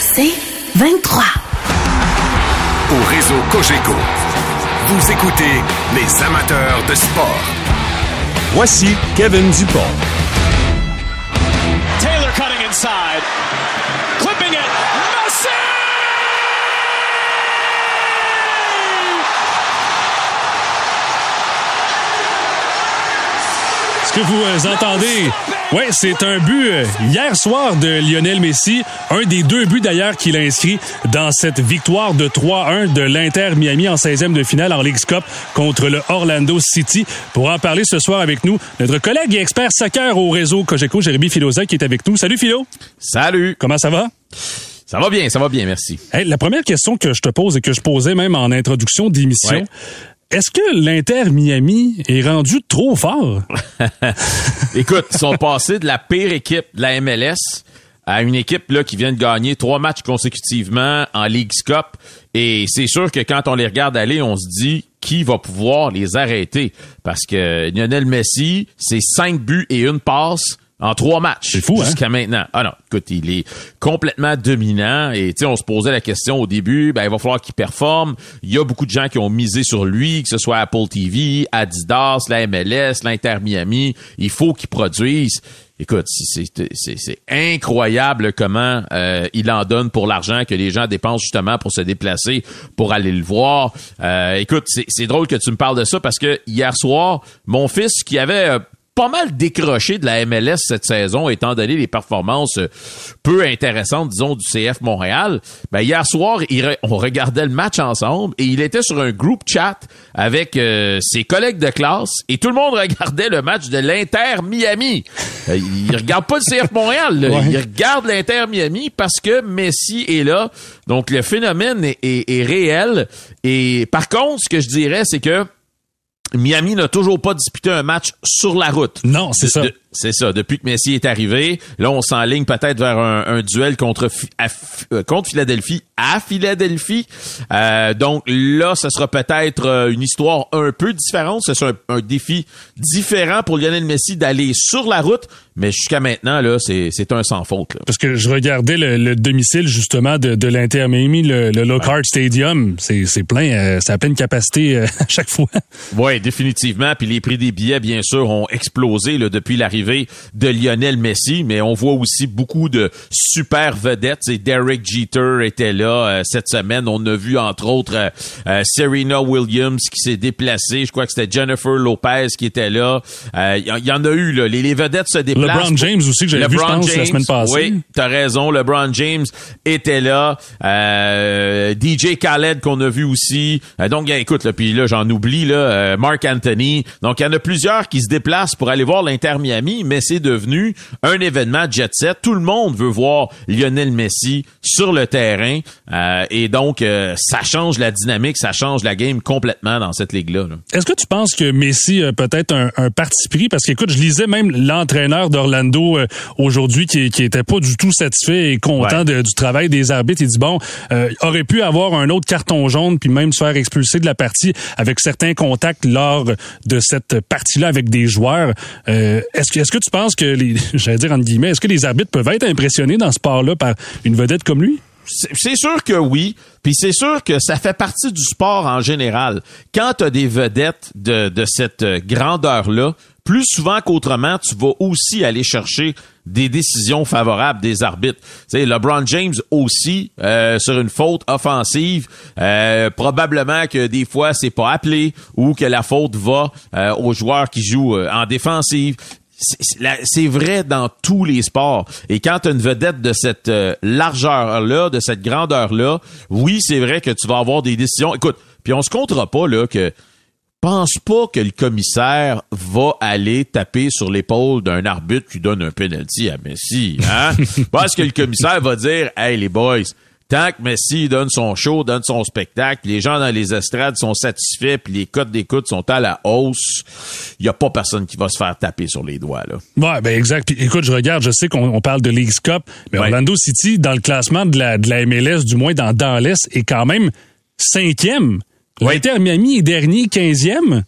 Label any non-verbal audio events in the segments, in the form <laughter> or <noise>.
C'est 23. Au réseau Cogeco, vous écoutez les amateurs de sport. Voici Kevin Dupont. Taylor cutting inside. Clipping it. Messi! Ce que vous euh, entendez, ouais, c'est un but euh, hier soir de Lionel Messi, un des deux buts d'ailleurs qu'il a inscrit dans cette victoire de 3-1 de l'Inter Miami en 16e de finale en League's Cup contre le Orlando City. Pour en parler ce soir avec nous, notre collègue et expert soccer au réseau Cogeco, Jérémy Filosa, qui est avec nous. Salut Philo. Salut. Comment ça va? Ça va bien, ça va bien, merci. Hey, la première question que je te pose et que je posais même en introduction d'émission, Ouais. Est-ce que l'Inter Miami est rendu trop fort? <laughs> Écoute, ils sont passés de la pire équipe de la MLS à une équipe là qui vient de gagner trois matchs consécutivement en League's Cup. Et c'est sûr que quand on les regarde aller, on se dit qui va pouvoir les arrêter? Parce que Lionel Messi, c'est cinq buts et une passe en trois matchs C'est fou, hein? jusqu'à maintenant. Ah non, écoute, il est complètement dominant et tu sais, on se posait la question au début, ben il va falloir qu'il performe. Il y a beaucoup de gens qui ont misé sur lui, que ce soit Apple TV, Adidas, la MLS, l'Inter Miami. Il faut qu'il produise. Écoute, c'est incroyable comment euh, il en donne pour l'argent que les gens dépensent justement pour se déplacer, pour aller le voir. Euh, écoute, c'est c'est drôle que tu me parles de ça parce que hier soir, mon fils qui avait euh, pas mal décroché de la MLS cette saison, étant donné les performances euh, peu intéressantes, disons, du CF Montréal. Ben, hier soir, il on regardait le match ensemble et il était sur un groupe chat avec euh, ses collègues de classe et tout le monde <laughs> regardait le match de l'Inter Miami. Euh, il regarde pas le CF Montréal, là. Ouais. il regarde l'Inter Miami parce que Messi est là. Donc, le phénomène est, est- est réel. Et par contre, ce que je dirais, c'est que Miami n'a toujours pas disputé un match sur la route. Non, c'est ça. de- c'est ça. Depuis que Messi est arrivé, là, on s'enligne peut-être vers un, un duel contre à euh, contre Philadelphie à Philadelphie. Euh, donc là, ce sera peut-être euh, une histoire un peu différente. Ce sera un, un défi différent pour Lionel Messi d'aller sur la route. Mais jusqu'à maintenant, là, c'est c'est un sans faute. là. Parce que je regardais le, le domicile justement de, de l'Inter Miami, le, le Lockhart Stadium. C'est c'est plein, euh, c'est à pleine capacité euh, <laughs> à chaque fois. Oui, définitivement. Puis les prix des billets, bien sûr, ont explosé là, depuis l'arrivée de Lionel Messi. Mais on voit aussi beaucoup de super vedettes. Et Derek Jeter était là euh, cette semaine. On a vu, entre autres, euh, euh, Serena Williams qui s'est déplacée. Je crois que c'était Jennifer Lopez qui était là. Il y, en- il y en a eu. Là. Les, les vedettes se déplacent. LeBron James aussi, que j'avais vu, je pense, la James, semaine passée. Oui, t'as raison. LeBron James était là. DJ Khaled qu'on a vu aussi. Donc, écoute, là, puis là, j'en oublie, là, Mark Anthony. Donc, il y en a plusieurs qui se déplacent pour aller voir l'Inter Miami, mais c'est devenu un événement jet set. Tout le monde veut voir Lionel Messi sur le terrain. Euh, et donc, euh, ça change la dynamique, ça change la game complètement dans cette ligue-là. là. Est-ce que tu penses que Messi a peut-être un, un parti pris? Parce qu'écoute, je lisais même l'entraîneur d'Orlando euh, aujourd'hui qui, qui était pas du tout satisfait et content Ouais. de- du travail des arbitres. Il dit, bon, euh, aurait pu avoir un autre carton jaune puis même se faire expulser de la partie avec certains contacts lors de cette partie-là avec des joueurs. Euh, est-ce que, est-ce que tu penses que les, <laughs> j'allais dire entre guillemets, est-ce que les arbitres peuvent être impressionnés dans ce sport-là par une vedette comme lui? C'est sûr que oui, puis c'est sûr que ça fait partie du sport en général. Quand tu as des vedettes de, de cette euh, grandeur-là, plus souvent qu'autrement, tu vas aussi aller chercher des décisions favorables des arbitres. Tu sais, LeBron James aussi, euh, sur une faute offensive, euh, probablement que des fois, c'est pas appelé ou que la faute va aux joueurs qui jouent en défensive c'est- vrai dans tous les sports. Et quand tu as une vedette de cette euh, largeur-là, de cette grandeur-là, oui, c'est vrai que tu vas avoir des décisions. Écoute, puis on se comptera pas là que pense pas que le commissaire va aller taper sur l'épaule d'un arbitre qui donne un penalty à Messi. Hein? <laughs> Parce que le commissaire va dire Hey les boys, que Messi donne son show, donne son spectacle, les gens dans les estrades sont satisfaits, puis les cotes d'écoute sont à la hausse, il y a pas personne qui va se faire taper sur les doigts. là. Ouais, ben exact. Puis écoute, je regarde, je sais qu'on on parle de Leagues Cup, mais Ouais. Orlando City, dans le classement de la, de la MLS, du moins dans, dans l'Est, est quand même cinquième. Ouais. L'Inter Miami est dernier, quinzième.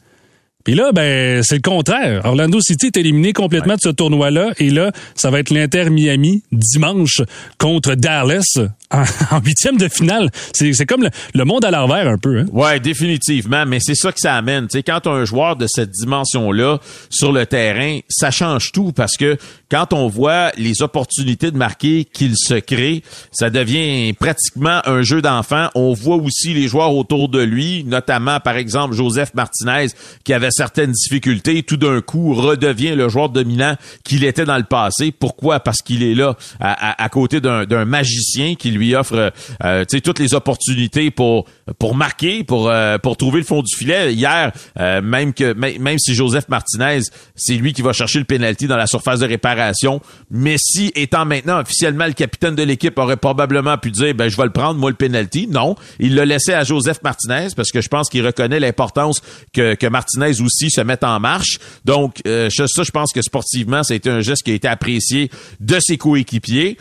Puis là, ben, c'est le contraire. Orlando City est éliminé complètement de ce tournoi-là. Et là, ça va être l'Inter Miami dimanche contre Dallas <laughs> en huitième de finale. C'est comme le, monde à l'envers un peu. Hein? Ouais, définitivement. Mais c'est ça que ça amène. sais, quand un joueur de cette dimension-là sur le terrain, ça change tout parce que quand on voit les opportunités de marquer qu'il se crée, ça devient pratiquement un jeu d'enfant. On voit aussi les joueurs autour de lui, notamment par exemple Joseph Martinez qui avait certaines difficultés, tout d'un coup redevient le joueur dominant qu'il était dans le passé. Pourquoi? Parce qu'il est là à, côté d'un magicien qui lui offre euh, toutes les opportunités pour pour marquer, pour euh, pour trouver le fond du filet. Hier, euh, même que même si Joseph Martinez, c'est lui qui va chercher le penalty dans la surface de réparation, Messi étant maintenant officiellement le capitaine de l'équipe aurait probablement pu dire ben je vais le prendre moi le penalty. Non, il l'a laissé à Joseph Martinez parce que je pense qu'il reconnaît l'importance que que Martinez aussi se mette en marche. Donc euh, ça je pense que sportivement, ça a été un geste qui a été apprécié de ses coéquipiers.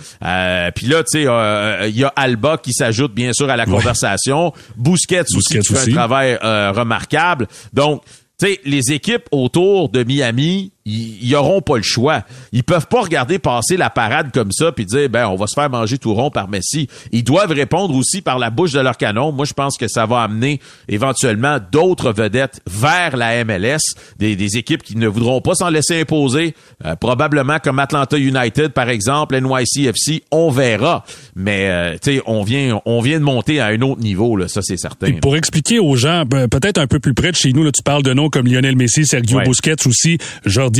puis là tu sais il y a Alba qui s'ajoute bien sûr à la conversation. Busquets, aussi qui fait un travail euh, remarquable. Donc, les équipes autour de Miami, ils auront pas le choix. Ils peuvent pas regarder passer la parade comme ça puis dire ben on va se faire manger tout rond par Messi. Ils doivent répondre aussi par la bouche de leur canon. Moi je pense que ça va amener éventuellement d'autres vedettes vers la MLS, des, des équipes qui ne voudront pas s'en laisser imposer, euh, probablement comme Atlanta United par exemple, NYCFC, on verra. Mais euh, tu sais on vient on vient de monter à un autre niveau là, ça c'est certain. pour expliquer aux gens ben, peut-être un peu plus près de chez nous là, tu parles de noms comme Lionel Messi, Sergio Busquets aussi,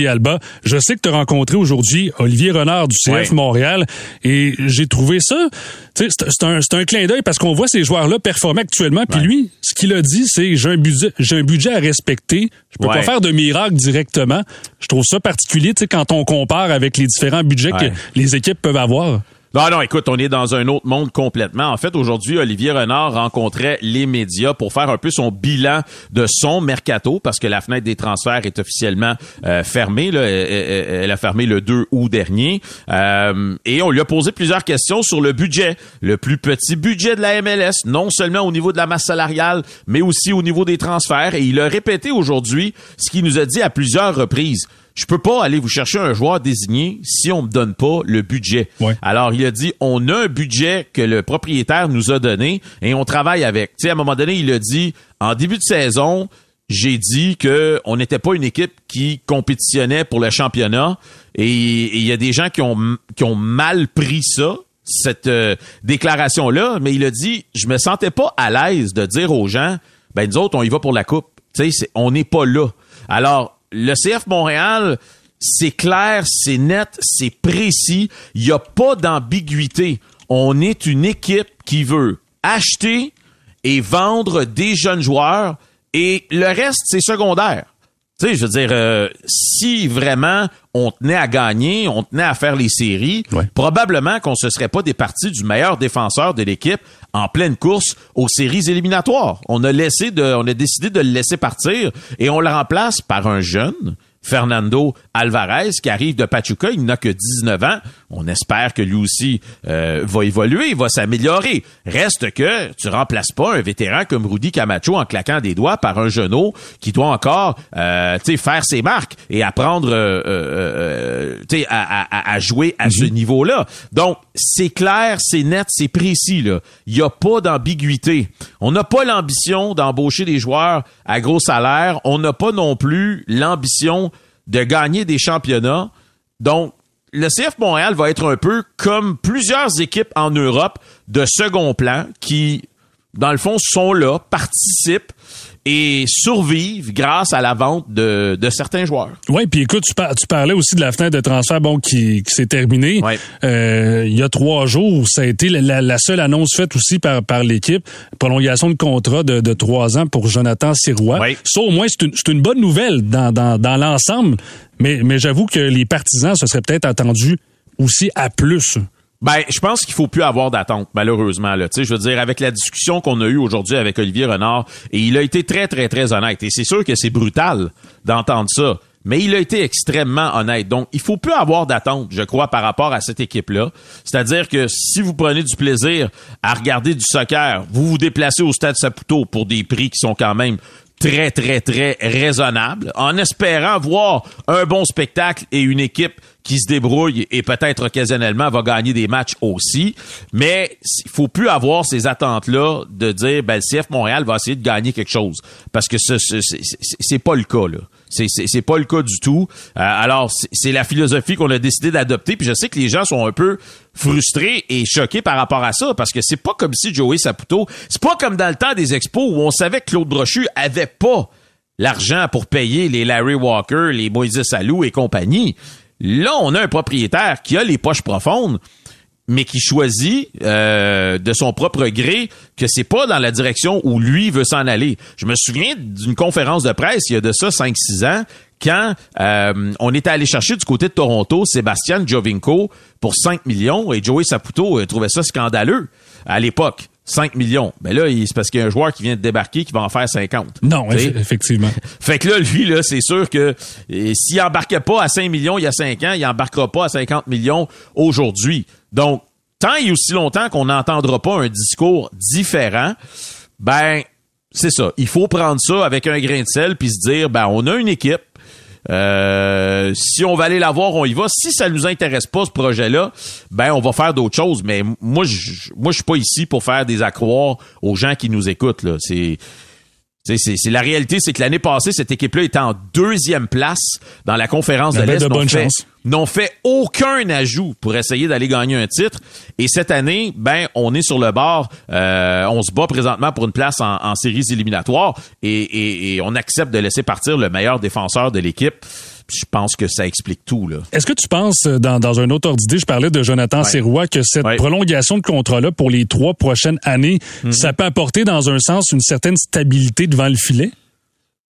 Alba. Je sais que tu as rencontré aujourd'hui Olivier Renard du CF Montréal et j'ai trouvé ça, c'est un, un clin d'œil parce qu'on voit ces joueurs-là performer actuellement. Puis lui, ce qu'il a dit, c'est j'ai un budget, j'ai un budget à respecter. Je peux pas faire de miracle directement. Je trouve ça particulier, quand on compare avec les différents budgets que les équipes peuvent avoir. Non, non, écoute, on est dans un autre monde complètement. En fait, aujourd'hui, Olivier Renard rencontrait les médias pour faire un peu son bilan de son mercato, parce que la fenêtre des transferts est officiellement euh, fermée. Elle, a fermé le 2 août dernier. Euh, et on lui a posé plusieurs questions sur le budget. Le plus petit budget de la MLS, non seulement au niveau de la masse salariale, mais aussi au niveau des transferts. Et il a répété aujourd'hui ce qu'il nous a dit à plusieurs reprises je peux pas aller vous chercher un joueur désigné si on me donne pas le budget. Alors il a dit on a un budget que le propriétaire nous a donné et on travaille avec. Tu sais à un moment donné il a dit en début de saison j'ai dit que on n'était pas une équipe qui compétitionnait pour le championnat et il y a des gens qui ont qui ont mal pris ça cette euh, déclaration là mais il a dit je me sentais pas à l'aise de dire aux gens ben nous autres on y va pour la coupe tu sais on n'est pas là alors le CF Montréal, c'est clair, c'est net, c'est précis. Il n'y a pas d'ambiguïté. On est une équipe qui veut acheter et vendre des jeunes joueurs et le reste, c'est secondaire. Tu sais, je veux dire, euh, si vraiment on tenait à gagner, on tenait à faire les séries, probablement qu'on se serait pas départi du meilleur défenseur de l'équipe en pleine course aux séries éliminatoires. On a laissé de, on a décidé de le laisser partir et on le remplace par un jeune Fernando Alvarez qui arrive de Pachuca, il n'a que 19 ans. On espère que lui aussi euh, va évoluer, va s'améliorer. Reste que tu remplaces pas un vétéran comme Rudy Camacho en claquant des doigts par un genou qui doit encore euh, faire ses marques et apprendre euh, euh, euh à, à, jouer à ce mhm. niveau-là. Donc, c'est clair, c'est net, c'est précis. Là. Il n'y a pas d'ambiguïté. On n'a pas l'ambition d'embaucher des joueurs à gros salaire. On n'a pas non plus l'ambition de gagner des championnats. Donc, le CF Montréal va être un peu comme plusieurs équipes en Europe de second plan qui, dans le fond, sont là, participent et survivent grâce à la vente de, de certains joueurs. Oui, puis écoute, tu, tu, parlais aussi de la fenêtre de transfert bon qui, qui s'est terminée. Euh, il y a trois jours, ça a été la, la seule annonce faite aussi par, par l'équipe, prolongation de contrat de, de trois ans pour Jonathan Sirois. Ça, au moins, c'est une, une, bonne nouvelle dans, dans, dans l'ensemble, mais, mais j'avoue que les partisans se seraient peut-être attendus aussi à plus. Ben, je pense qu'il faut plus avoir d'attente, malheureusement. Là. je veux dire, avec la discussion qu'on a eue aujourd'hui avec Olivier Renard, et il a été très, très, très honnête. Et c'est sûr que c'est brutal d'entendre ça. Mais il a été extrêmement honnête. Donc, il faut plus avoir d'attente, je crois, par rapport à cette équipe-là. C'est-à-dire que si vous prenez du plaisir à regarder du soccer, vous vous déplacez au stade Saputo pour des prix qui sont quand même très, très, très raisonnable, en espérant voir un bon spectacle et une équipe qui se débrouille et peut-être occasionnellement va gagner des matchs aussi. Mais il faut plus avoir ces attentes-là de dire, ben, le CF Montréal va essayer de gagner quelque chose. Parce que ce, c'est pas le cas, là. C'est pas le cas du tout. Euh, alors, c'est la philosophie qu'on a décidé d'adopter. Puis je sais que les gens sont un peu frustrés et choqués par rapport à ça parce que c'est pas comme si Joey Saputo, c'est pas comme dans le temps des expos où on savait que Claude Brochu avait pas l'argent pour payer les Larry Walker, les Moïse Salou et compagnie. Là, on a un propriétaire qui a les poches profondes, mais qui choisit euh, de son propre gré que c'est pas dans la direction où lui veut s'en aller. Je me souviens d'une conférence de presse il y a de ça 5-6 ans quand euh, on était allé chercher du côté de Toronto Sébastien Jovinko pour 5 millions et Joey Saputo euh, trouvait ça scandaleux à l'époque. 5 millions. Mais là, c'est parce qu'il y a un joueur qui vient de débarquer qui va en faire 50. Non, effectivement. fait que là, lui, là, c'est sûr que s'il embarquait pas à 5 millions il y a 5 ans, il embarquera pas à 50 millions aujourd'hui. Donc, tant et aussi longtemps qu'on n'entendra pas un discours différent, ben, c'est ça. Il faut prendre ça avec un grain de sel puis se dire, ben, on a une équipe, euh, si on va aller la voir, on y va. Si ça nous intéresse pas ce projet-là, ben on va faire d'autres choses. Mais moi, je, moi, je suis pas ici pour faire des accroires aux gens qui nous écoutent. Là, c'est c'est la réalité, c'est que l'année passée, cette équipe-là était en deuxième place dans la conférence de l'Est. De chance n'ont fait aucun ajout pour essayer d'aller gagner un titre. Et cette année, ben, on est sur le bord. Euh, on se bat présentement pour une place en, séries éliminatoires et, on accepte de laisser partir le meilleur défenseur de l'équipe je pense que ça explique tout. Là. Est-ce que tu penses, dans, dans un autre ordre d'idée, je parlais de Jonathan ouais. que cette prolongation de contrat-là pour les trois prochaines années, mm-hmm. ça peut apporter dans un sens une certaine stabilité devant le filet?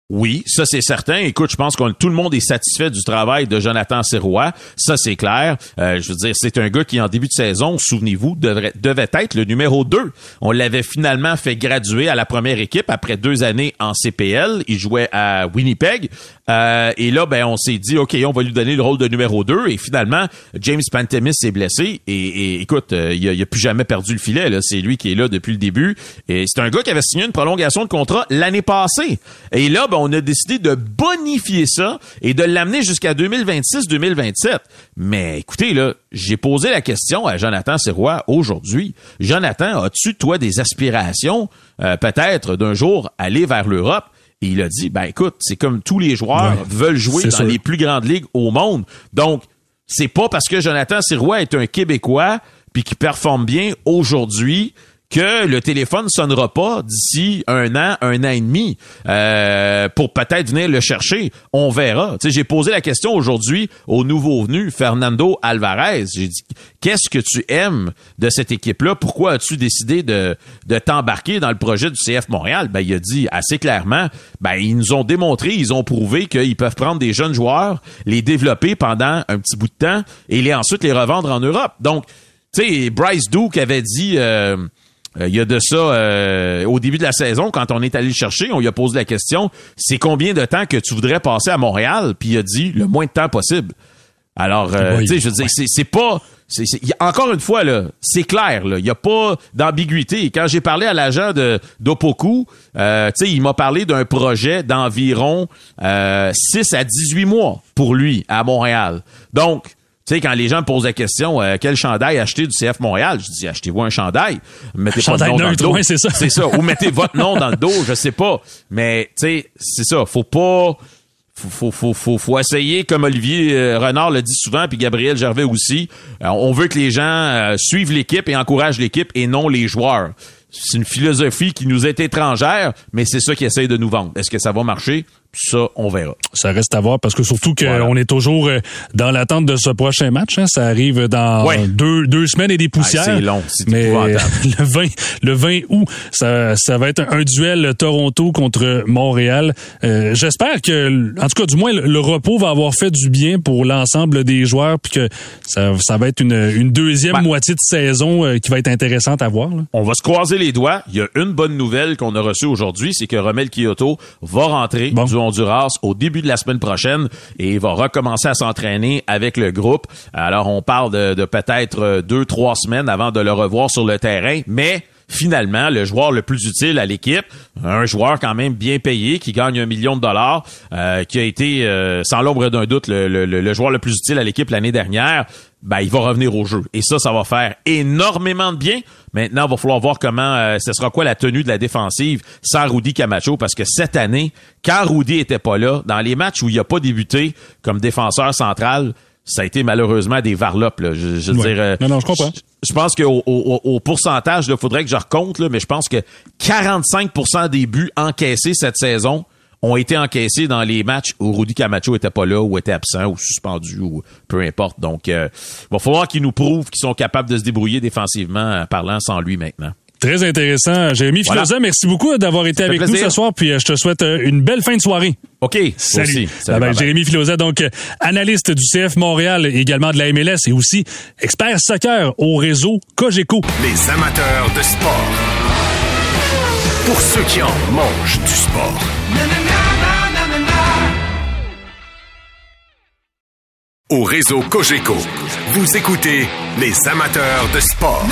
Oui, ça c'est certain. Écoute, je pense que tout le monde est satisfait du travail de Jonathan Serrois. Ça c'est clair. Euh, je veux dire, c'est un gars qui en début de saison, souvenez-vous, devait être le numéro 2. On l'avait finalement fait graduer à la première équipe après deux années en CPL. Il jouait à Winnipeg. Euh, et là, ben, on s'est dit, OK, on va lui donner le rôle de numéro 2. Et finalement, James Pantemis s'est blessé. Et, écoute, euh, il, a, plus jamais perdu le filet. C'est lui qui est là depuis le début. Et c'est un gars qui avait signé une prolongation de contrat l'année passée. Et là, ben, on a décidé de bonifier ça et de l'amener jusqu'à 2026-2027. Mais écoutez, là, j'ai posé la question à Jonathan Serrois aujourd'hui. Jonathan, as-tu, toi, des aspirations, euh, peut-être, d'un jour, aller vers l'Europe? Et il a dit, ben écoute, c'est comme tous les joueurs veulent jouer dans les plus grandes ligues au monde. Donc, c'est pas parce que Jonathan Sirois est un Québécois puis qui performe bien aujourd'hui que le téléphone sonnera pas d'ici un an, un an et demi euh, pour peut-être venir le chercher. On verra. J'ai posé la question aujourd'hui au nouveau venu Fernando Alvarez. J'ai dit qu'est-ce que tu aimes de cette équipe-là? Pourquoi as-tu décidé de, de t'embarquer dans le projet du CF Montréal? Ben il a dit assez clairement. Ben ils nous ont démontré, ils ont prouvé qu'ils peuvent prendre des jeunes joueurs, les développer pendant un petit bout de temps et les ensuite les revendre en Europe. Donc tu sais, Bryce Duke avait dit. Euh, euh, il y a de ça euh, au début de la saison, quand on est allé le chercher, on lui a posé la question c'est combien de temps que tu voudrais passer à Montréal? Puis il a dit le moins de temps possible. Alors, euh, tu sais, je veux dire, c'est pas. encore une fois, là, c'est clair, il n'y a pas d'ambiguïté. Quand j'ai parlé à l'agent de d'Opoku, euh, il m'a parlé d'un projet d'environ euh, 6 à 18 mois pour lui à Montréal. Donc, tu sais, quand les gens me posent la question, euh, quel chandail acheter du CF Montréal, je dis, achetez-vous un chandail. Mettez pas nom dans le dos. c'est ça. c'est ça. Ou mettez <laughs> votre nom dans le dos, je sais pas. Mais, tu sais, c'est ça. Faut pas, faut, faut, faut, faut, essayer, comme Olivier euh, Renard le dit souvent, puis Gabriel Gervais aussi, euh, on veut que les gens suivent l'équipe et encouragent l'équipe et non les joueurs. C'est une philosophie qui nous est étrangère, mais c'est ça qui essaye de nous vendre. Est-ce que ça va marcher? Ça, on verra. Ça reste à voir parce que surtout qu'on est toujours euh, dans l'attente de ce prochain match. Hein. Ça arrive dans deux, deux semaines et des poussières. c'est long, c'est Mais <laughs> le 20, le 20 août, ça, ça va être un duel Toronto contre Montréal. Euh, j'espère que, en tout cas, du moins, le, repos va avoir fait du bien pour l'ensemble des joueurs puis que ça, ça va être une, une deuxième moitié de saison euh, qui va être intéressante à voir. On va se croiser les doigts. Il y a une bonne nouvelle qu'on a reçue aujourd'hui, c'est que Romel Kyoto va rentrer Au début de la semaine prochaine et il va recommencer à s'entraîner avec le groupe. Alors, on parle de, peut-être deux, trois semaines avant de le revoir sur le terrain, mais finalement, le joueur le plus utile à l'équipe, un joueur quand même bien payé, qui gagne un million de dollars, euh, qui a été, euh, sans l'ombre d'un doute, le, joueur le plus utile à l'équipe l'année dernière, ben, il va revenir au jeu. Et ça, ça va faire énormément de bien. Maintenant, il va falloir voir comment euh, ce sera quoi la tenue de la défensive sans Rudy Camacho, parce que cette année, quand Rudy était pas là, dans les matchs où il a pas débuté comme défenseur central, ça a été malheureusement des varlopes. Là. Je, je euh, non, non, je comprends. Je, pense qu'au au, au, pourcentage, il faudrait que je recompte, là, mais je pense que 45% des buts encaissés cette saison ont été encaissés dans les matchs où Rudy Camacho était pas là ou était absent ou suspendu ou peu importe. Donc, euh, il va falloir qu'ils nous prouvent qu'ils sont capables de se débrouiller défensivement en parlant sans lui maintenant. Très intéressant. Jérémy voilà. merci beaucoup d'avoir été avec nous ce soir. Puis euh, je te souhaite euh, une belle fin de soirée. OK. Salut. Salut Jérémy Filosa, donc analyste du CF Montréal, également de la MLS et aussi expert soccer au réseau Cogeco. Les amateurs de sport. Pour ceux qui en mangent du sport. Au réseau Cogeco, vous écoutez les amateurs de sport.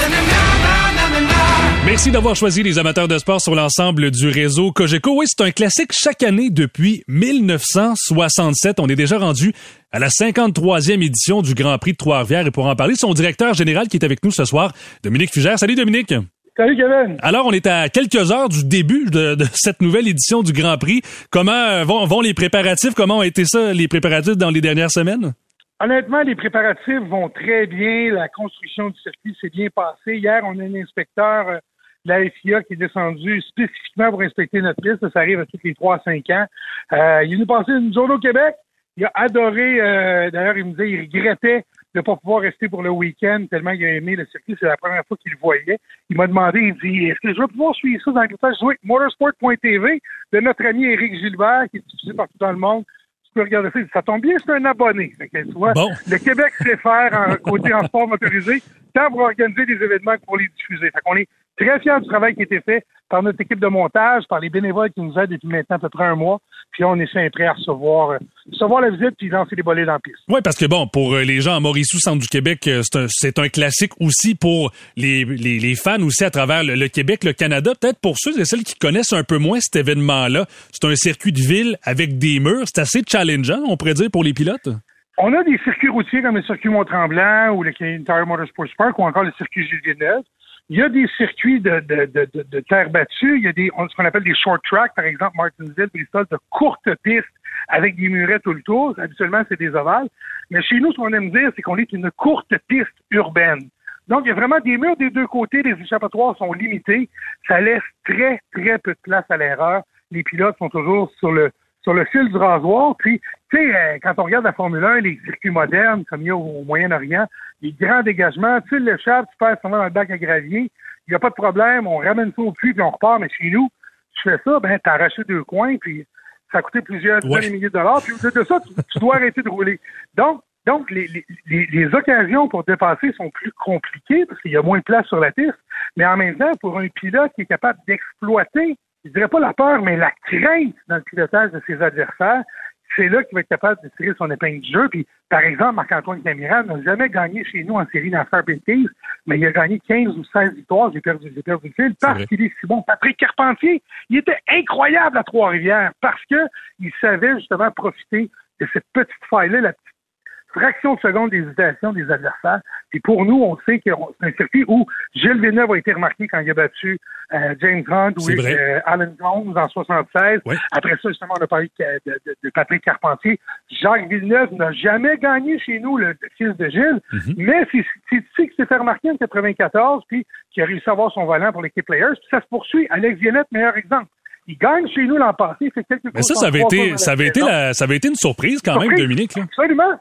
Merci d'avoir choisi les amateurs de sport sur l'ensemble du réseau Cogeco. Oui, c'est un classique chaque année depuis 1967. On est déjà rendu à la 53e édition du Grand Prix de Trois-Rivières. Et pour en parler, son directeur général qui est avec nous ce soir, Dominique Fugère. Salut Dominique. Salut Kevin. Alors, on est à quelques heures du début de, cette nouvelle édition du Grand Prix. Comment euh, vont, vont les préparatifs? Comment ont été ça, les préparatifs dans les dernières semaines? Honnêtement, les préparatifs vont très bien. La construction du circuit s'est bien passée. Hier, on a un inspecteur euh, la FIA qui est descendu spécifiquement pour inspecter notre piste. Ça arrive à tous les trois à cinq ans. Euh, il est venu passer une journée au Québec. Il a adoré, euh, d'ailleurs, il me disait, il regrettait de ne pas pouvoir rester pour le week-end tellement il a aimé le circuit. C'est la première fois qu'il le voyait. Il m'a demandé, il dit, est-ce que je vais pouvoir suivre ça dans le Je motorsport.tv de notre ami Éric Gilbert, qui est diffusé partout dans le monde peux regarder ça. Ça tombe bien, c'est un abonné. tu vois, le Québec sait faire en côté en sport motorisé, tant pour organiser des événements que pour les diffuser. Fait qu'on est très fiers du travail qui a été fait par notre équipe de montage, par les bénévoles qui nous aident depuis maintenant à peu près un mois. Puis on est prêt à recevoir, euh, recevoir la visite puis lancer les bolets dans la piste. Oui, parce que bon, pour euh, les gens à Maurice centre du Québec, euh, c'est un, un, classique aussi pour les, les, les, fans aussi à travers le, Québec, le Canada. Peut-être pour ceux et celles qui connaissent un peu moins cet événement-là, c'est un circuit de ville avec des murs. C'est assez challengeant, on pourrait dire, pour les pilotes. On a des circuits routiers comme le circuit Mont-Tremblant ou le Canadian Tire Motorsports Park ou encore le circuit Gilles Villeneuve. Il y a des circuits de, de, de, de, terre battue, il y a des, ce qu'on appelle des short tracks, par exemple Martinsville, Bristol, de courtes pistes avec des murets tout le tour. Habituellement, c'est des ovales. Mais chez nous, ce qu'on aime dire, c'est qu'on est une courte piste urbaine. Donc, il y a vraiment des murs des deux côtés, les échappatoires sont limités. Ça laisse très, très peu de place à l'erreur. Les pilotes sont toujours sur le sur le fil du rasoir. Puis, tu sais, euh, quand on regarde la Formule 1, les circuits modernes, comme il y a au Moyen-Orient, les grands dégagements, tu l'échappe, tu passes dans le bac à gravier, il n'y a pas de problème, on ramène ça au puits, puis on repart, mais chez nous, tu fais ça, ben, t'as arraché deux coins, puis ça a coûté plusieurs milliers de dollars, puis de ça, tu, dois arrêter de rouler. Donc, donc les, les, les, occasions pour dépasser sont plus compliquées parce qu'il y a moins de place sur la piste, mais en même temps, pour un pilote qui est capable d'exploiter je dirais pas la peur, mais la crainte dans le pilotage de ses adversaires, c'est là qu'il va être capable de tirer son épingle du jeu. Puis, par exemple, Marc-Antoine Camiral n'a jamais gagné chez nous en série dans Baptiste, mais il a gagné 15 ou 16 victoires. J'ai perdu, j'ai perdu le fil parce qu'il est si bon. Patrick Carpentier, il était incroyable à Trois-Rivières parce que il savait justement profiter de cette petite faille-là, la petite fraction de seconde d'hésitation des adversaires. Puis pour nous, on sait que c'est un circuit où Gilles Villeneuve a été remarqué quand il a battu euh, James Hunt ou euh, Alan Jones en 76. Après ça, justement, on a parlé de, Patrick Carpentier. Jacques Villeneuve n'a jamais gagné chez nous le, fils de Gilles, mm-hmm. mais c'est ici qu'il s'est fait remarquer en 94, puis qui a réussi à avoir son volant pour l'équipe Players. Puis ça se poursuit. Alex Viennette, meilleur exemple. Il gagne chez nous l'an passé. Fait quelques Mais ça, ça avait, été, ça, avait été ça avait été une surprise quand même, Dominique. Absolument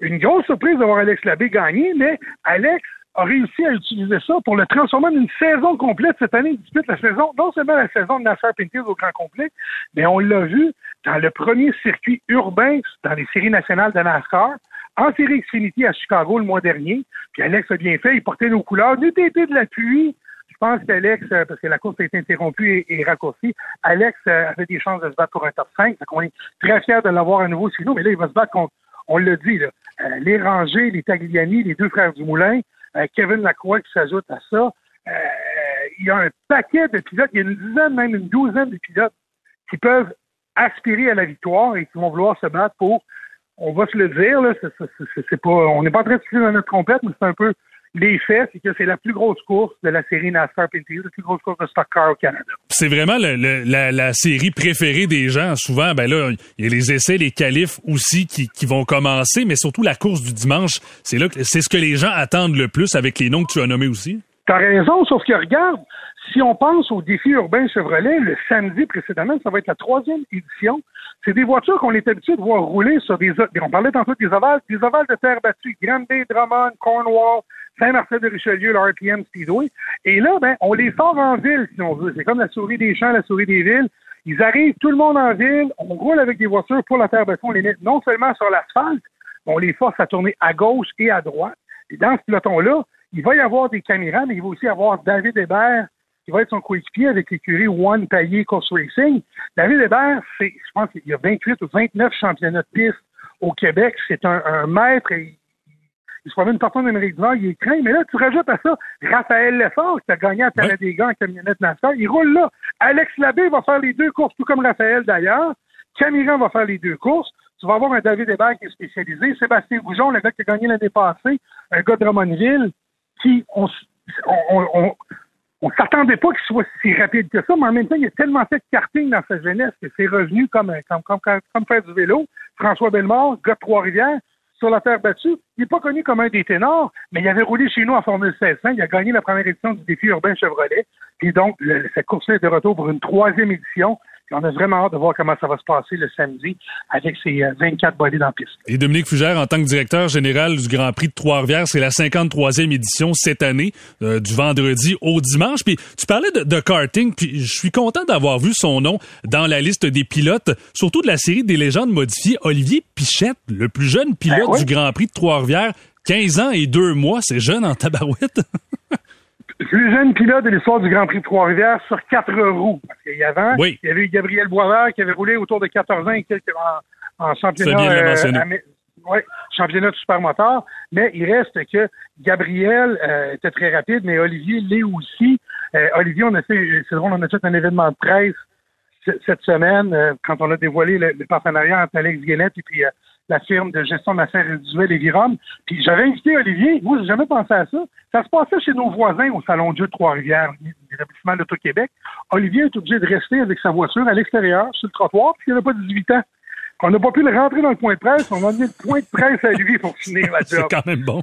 une grosse surprise d'avoir Alex Labbé gagné, mais Alex a réussi à utiliser ça pour le transformer en une saison complète. Cette année, il dispute la saison, non seulement la saison de Nasser Pintis au grand complet, mais on l'a vu dans le premier circuit urbain dans les séries nationales de NASCAR, en série Xfinity à Chicago le mois dernier. Puis Alex a bien fait, il portait nos couleurs, du été de la pluie. Je pense qu'Alex, euh, parce que la course a été interrompue et, raccourcie, Alex euh, avait des chances de se battre pour un top 5. Donc on est très fiers de l'avoir à nouveau chez nous, mais là, il va se battre contre on l'a dit, là, euh, les Rangers, les Tagliani, les deux frères du Moulin, euh, Kevin Lacroix qui s'ajoute à ça. Euh, il y a un paquet de pilotes, il y a une dizaine, même une douzaine de pilotes qui peuvent aspirer à la victoire et qui vont vouloir se battre pour, on va se le dire, là, c'est pas, on n'est pas en train de tirer dans notre trompette, mais c'est un peu les faits, c'est que c'est la plus grosse course de la série NASCAR PNTU, la plus grosse course de stock car au Canada. C'est vraiment le, la, la, série préférée des gens. Souvent, ben là, il y a les essais, les qualifs aussi qui, qui vont commencer, mais surtout la course du dimanche. C'est là, c'est ce que les gens attendent le plus avec les noms que tu as nommés aussi. T'as raison, sauf que regarde, si on pense au défi urbain Chevrolet, le samedi précédemment, ça va être la troisième édition. C'est des voitures qu'on est habitué de voir rouler sur des, on parlait tantôt des ovales, des ovales de terre battue, Grande Bay, Drummond, Cornwall, Saint-Marcel-de-Richelieu, le RPM Speedway. Et là, ben, on les sort en ville, si on veut. C'est comme la souris des champs, la souris des villes. Ils arrivent, tout le monde en ville, on roule avec des voitures pour la terre battue, on les met non seulement sur l'asphalte, on les force à tourner à gauche et à droite. Et dans ce peloton-là, il va y avoir des caméras, mais il va aussi avoir David Hébert, qui va être son coéquipier avec l'écurie One Payet Course Racing. David Hébert, c'est, je pense qu'il y a 28 ou 29 championnats de piste au Québec. C'est un, maître et il se promène partout en Amérique du Nord, il est craint. Mais là, tu rajoutes à ça Raphaël Leffort, qui a gagné à Talent des Gants en camionnette NASCAR. Il roule là. Alex Labbé va faire les deux courses, tout comme Raphaël d'ailleurs. Camiran va faire les deux courses. Tu vas avoir un David Hébert qui est spécialisé. Sébastien Goujon, le gars qui a gagné l'année passée, un gars de Ramonville, qui, on, on, on, s'attendait pas qu'il soit si rapide que ça, mais en même temps, il a tellement fait de karting dans sa jeunesse que c'est revenu comme, comme, comme, comme, faire du vélo. François Bellemare, gars de Trois-Rivières, sur la terre battue. Il n'est pas connu comme un des ténors, mais il avait roulé chez nous en Formule 1600. Il a gagné la première édition du défi urbain Chevrolet. Et donc, cette course est de retour pour une troisième édition on a vraiment hâte de voir comment ça va se passer le samedi avec ces 24 euh, bodies en piste. Et Dominique Fugère, en tant que directeur général du Grand Prix de Trois-Rivières, c'est la 53e édition cette année, euh, du vendredi au dimanche. Puis tu parlais de, karting, puis je suis content d'avoir vu son nom dans la liste des pilotes, surtout de la série des légendes modifiées. Olivier Pichette, le plus jeune pilote ben du Grand Prix de Trois-Rivières, 15 ans et 2 mois, c'est jeune en tabarouette. <laughs> plus jeune pilote de l'histoire du Grand Prix de Trois-Rivières sur quatre roues. Parce qu'il y avait, il y avait eu Gabriel Boisvert qui avait roulé autour de 14 ans et quelques en, championnat. Euh, ouais, championnat de supermoteur. Mais il reste que Gabriel euh, était très rapide, mais Olivier l'est aussi. Euh, Olivier, on a fait, c'est drôle, on a fait un événement de presse cette semaine quand on a dévoilé le, partenariat entre Alex Guénette et puis la firme de gestion d'affaires résiduelles Evirom. Puis j'avais invité Olivier. Moi, j'ai jamais pensé à ça. Ça se passait chez nos voisins au Salon Dieu de Trois-Rivières, l'établissement d'Auto-Québec. Olivier est obligé de rester avec sa voiture à l'extérieur, sur le trottoir, puis il n'a pas 18 ans. On n'a pas pu le rentrer dans le point de presse. On a mis le point de presse à lui pour finir la <laughs> job. C'est quand même bon.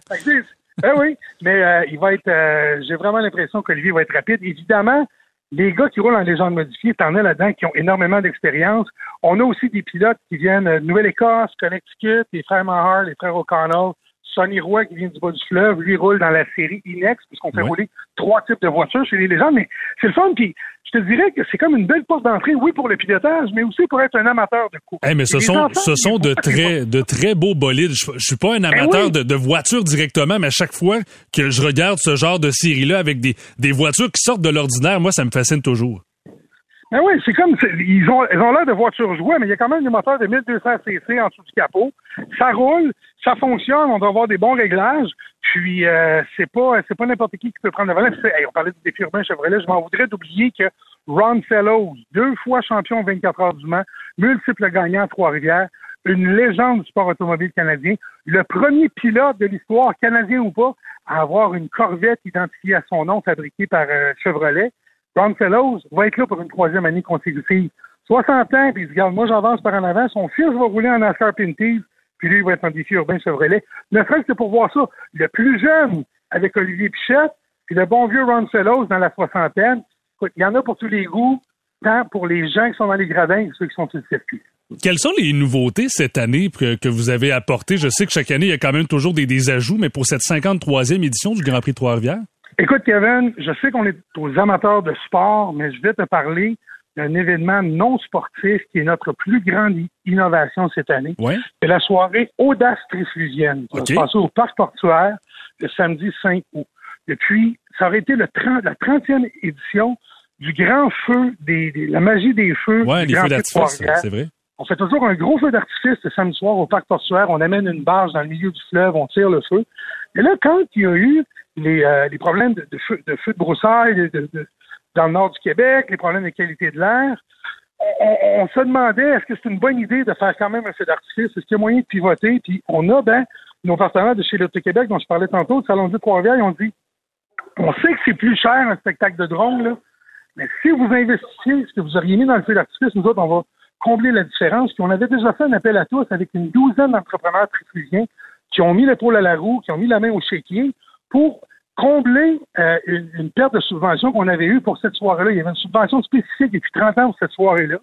Ben oui, mais euh, il va être. Euh, j'ai vraiment l'impression qu'Olivier va être rapide. Évidemment, les gars qui roulent en légende modifiée, t'en as là-dedans qui ont énormément d'expérience. On a aussi des pilotes qui viennent de Nouvelle-Écosse, Connecticut, les frères Maher, les frères O'Connell, Sonny Roy qui vient du bas du fleuve, lui roule dans la série Inex, puisqu'on fait rouler trois types de voitures chez les légendes, mais c'est le fun, puis je te dirais que c'est comme une belle porte d'entrée, oui, pour le pilotage, mais aussi pour être un amateur de course. mais ce sont, ce sont de très, de très beaux bolides. Je, je suis pas un ben amateur de, de voitures directement, mais à chaque fois que je regarde ce genre de série-là avec des, des voitures qui sortent de l'ordinaire, moi, ça me fascine toujours. Ben oui, c'est comme ils ont ils ont l'air de voitures jouées, mais il y a quand même des moteurs de 1200 cc en dessous du capot. Ça roule, ça fonctionne, on doit avoir des bons réglages. Puis euh, c'est pas c'est pas n'importe qui qui peut prendre le volant. on parlait du défi urbain Chevrolet, je m'en voudrais d'oublier que Ron Fellows, deux fois champion 24 heures du Mans, multiple gagnant Trois-Rivières, une légende du sport automobile canadien, le premier pilote de l'histoire, canadien ou pas, à avoir une Corvette identifiée à son nom fabriquée par euh, Chevrolet. Ron Fellows va être là pour une troisième année consécutive. 60 ans, puis il regarde, moi j'avance par en avant, son fils va rouler en Pinties, puis lui il va être en défi urbain Chevrolet. Ne serait-ce que pour voir ça. Le plus jeune avec Olivier Pichette, puis le bon vieux Ron Fellows dans la soixantaine. Il y en a pour tous les goûts, tant pour les gens qui sont dans les gradins que ceux qui sont sur le circuit. Quelles sont les nouveautés cette année que, vous avez apportées? Je sais que chaque année, il y a quand même toujours des, des ajouts, mais pour cette 53e édition du Grand Prix Trois-Rivières? Écoute, Kevin, je sais qu'on est aux amateurs de sport, mais je vais te parler d'un événement non sportif qui est notre plus grande innovation cette année. C'est la soirée Audace Trifluvienne qui va se passer au Parc portuaire le samedi 5 août. Depuis, ça aurait été le 30, la 30e édition du grand feu, des, la magie des feux. Oui, les feux d'artifice, c'est vrai. On fait toujours un gros feu d'artifice le samedi soir au parc portuaire. On amène une bâche dans le milieu du fleuve, on tire le feu. Et là, quand il y a eu les, euh, les problèmes de, feu, de feu de broussailles, de, dans le nord du Québec, les problèmes de qualité de l'air. On, se demandait est-ce que c'est une bonne idée de faire quand même un feu d'artifice, est-ce qu'il y a moyen de pivoter, puis on a ben nos partenaires de chez l'Auto-Québec dont je parlais tantôt, le Salon de Trois-Rivières, ils ont dit on sait que c'est plus cher un spectacle de drone, là, mais si vous investissez ce que vous auriez mis dans le feu d'artifice, nous autres, on va combler la différence. Puis on avait déjà fait un appel à tous avec une douzaine d'entrepreneurs trifluviens qui ont mis l'épaule à la roue, qui ont mis la main au chéquier pour combler euh, une, perte de subvention qu'on avait eue pour cette soirée-là. Il y avait une subvention spécifique depuis 30 ans pour cette soirée-là.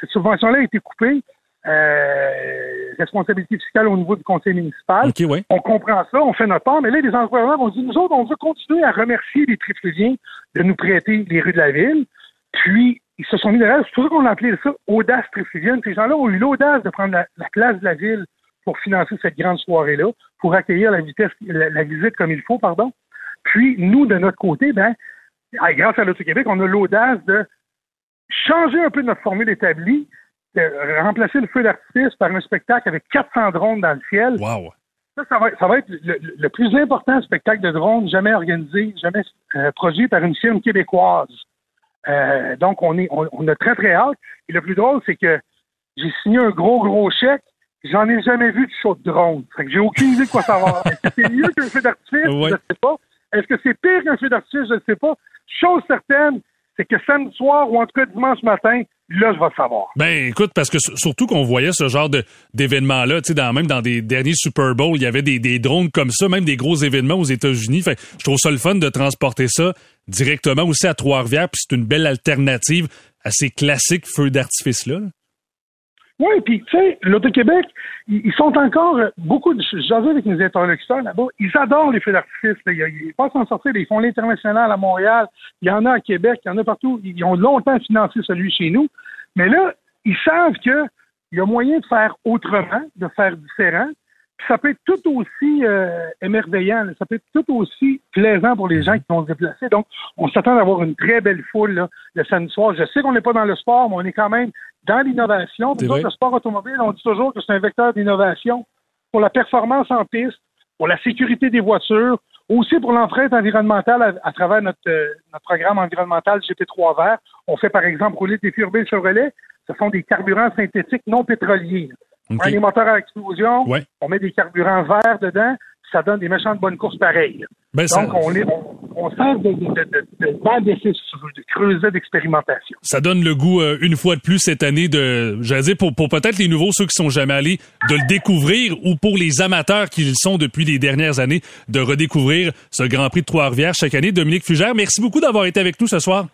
Cette subvention-là a été coupée. Euh, responsabilité fiscale au niveau du conseil municipal. On comprend ça, on fait notre part, mais là, les entrepreneurs ont dit, nous autres, on veut continuer à remercier les trifluviens de nous prêter les rues de la ville. Puis, ils se sont mis derrière, c'est pour ça qu'on a appelé ça audace trifluvienne. Ces gens-là ont eu l'audace de prendre la, place de la ville pour financer cette grande soirée-là, pour accueillir la vitesse, la, visite comme il faut, pardon. Puis, nous, de notre côté, ben, grâce à l'Auto-Québec, on a l'audace de changer un peu notre formule établie, de remplacer le feu d'artifice par un spectacle avec 400 drones dans le ciel. Wow. Ça, ça va, être le, plus important spectacle de drones jamais organisé, jamais euh, produit par une firme québécoise. Euh, donc, on est, on, a très, très hâte. Et le plus drôle, c'est que j'ai signé un gros, gros chèque. J'en ai jamais vu de show de drone. Fait que j'ai aucune idée de quoi ça va. Est-ce que c'est mieux qu'un feu d'artifice? Je ne sais pas. Est-ce que c'est pire qu'un feu d'artifice? Je ne sais pas. Chose certaine, c'est que samedi soir ou en tout cas dimanche matin, là, je vais le savoir. Ben, écoute, parce que surtout qu'on voyait ce genre d'événements-là, tu sais, dans, même dans des derniers Super Bowl, il y avait des, des, drones comme ça, même des gros événements aux États-Unis. Fait je trouve ça le fun de transporter ça directement aussi à Trois-Rivières, puis c'est une belle alternative à ces classiques feux d'artifice-là. Oui, puis tu sais, l'Auto-Québec, ils sont encore beaucoup de. J'avais avec mes interlocuteurs là-bas, ils adorent les feux d'artifice. Ils passent en sortir, ils font l'international à Montréal, il y en a à Québec, il y en a partout. Ils ont longtemps financé celui chez nous. Mais là, ils savent qu'il y a moyen de faire autrement, de faire différent ça peut être tout aussi euh, émerveillant, ça peut être tout aussi plaisant pour les gens qui vont se déplacer. Donc, on s'attend d'avoir une très belle foule là, le samedi soir. Je sais qu'on n'est pas dans le sport, mais on est quand même dans l'innovation. Le sport automobile, on dit toujours que c'est un vecteur d'innovation pour la performance en piste, pour la sécurité des voitures, aussi pour l'empreinte environnementale à, travers notre, euh, notre programme environnemental GP3 Vert. On fait par exemple rouler des urbains Chevrolet. Ce sont des carburants synthétiques non pétroliers. Okay. Un moteurs à explosion, on met des carburants verts dedans, ça donne des méchantes bonnes courses pareilles. Ben, Donc, on, est, on, sert de, de, de, de, creuset d'expérimentation. Ça donne le goût, euh, une fois de plus cette année, de, j'allais dire, pour, pour peut-être les nouveaux, ceux qui sont jamais allés, de le découvrir, ou pour les amateurs qui le sont depuis les dernières années, de redécouvrir ce Grand Prix de Trois-Rivières chaque année. Dominique Fugère, merci beaucoup d'avoir été avec nous ce soir.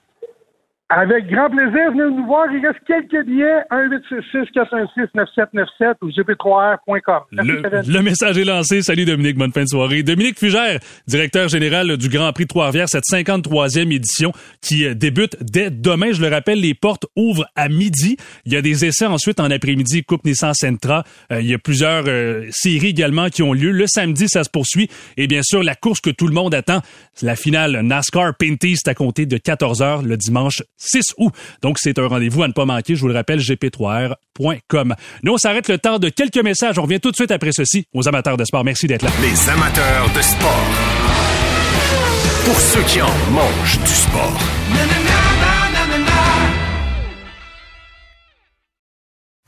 Avec grand plaisir, venez nous voir. Il reste quelques billets. 1-866-416-9797 ou gp3r.com. Le, le, message est lancé. Salut Dominique, bonne fin de soirée. Dominique Fugère, directeur général du Grand Prix de Trois-Rivières, cette 53e édition qui euh, débute dès demain. Je le rappelle, les portes ouvrent à midi. Il y a des essais ensuite en après-midi, Coupe Nissan Sentra. Euh, il y a plusieurs euh, séries également qui ont lieu. Le samedi, ça se poursuit. Et bien sûr, la course que tout le monde attend, la finale NASCAR Pinty, c'est à compter de 14 heures le dimanche 6 août. Donc, c'est un rendez-vous à ne pas manquer. Je vous le rappelle, gp3r.com. Nous, on s'arrête le temps de quelques messages. On revient tout de suite après ceci aux amateurs de sport. Merci d'être là. Les amateurs de sport. Pour ceux qui en mangent du sport.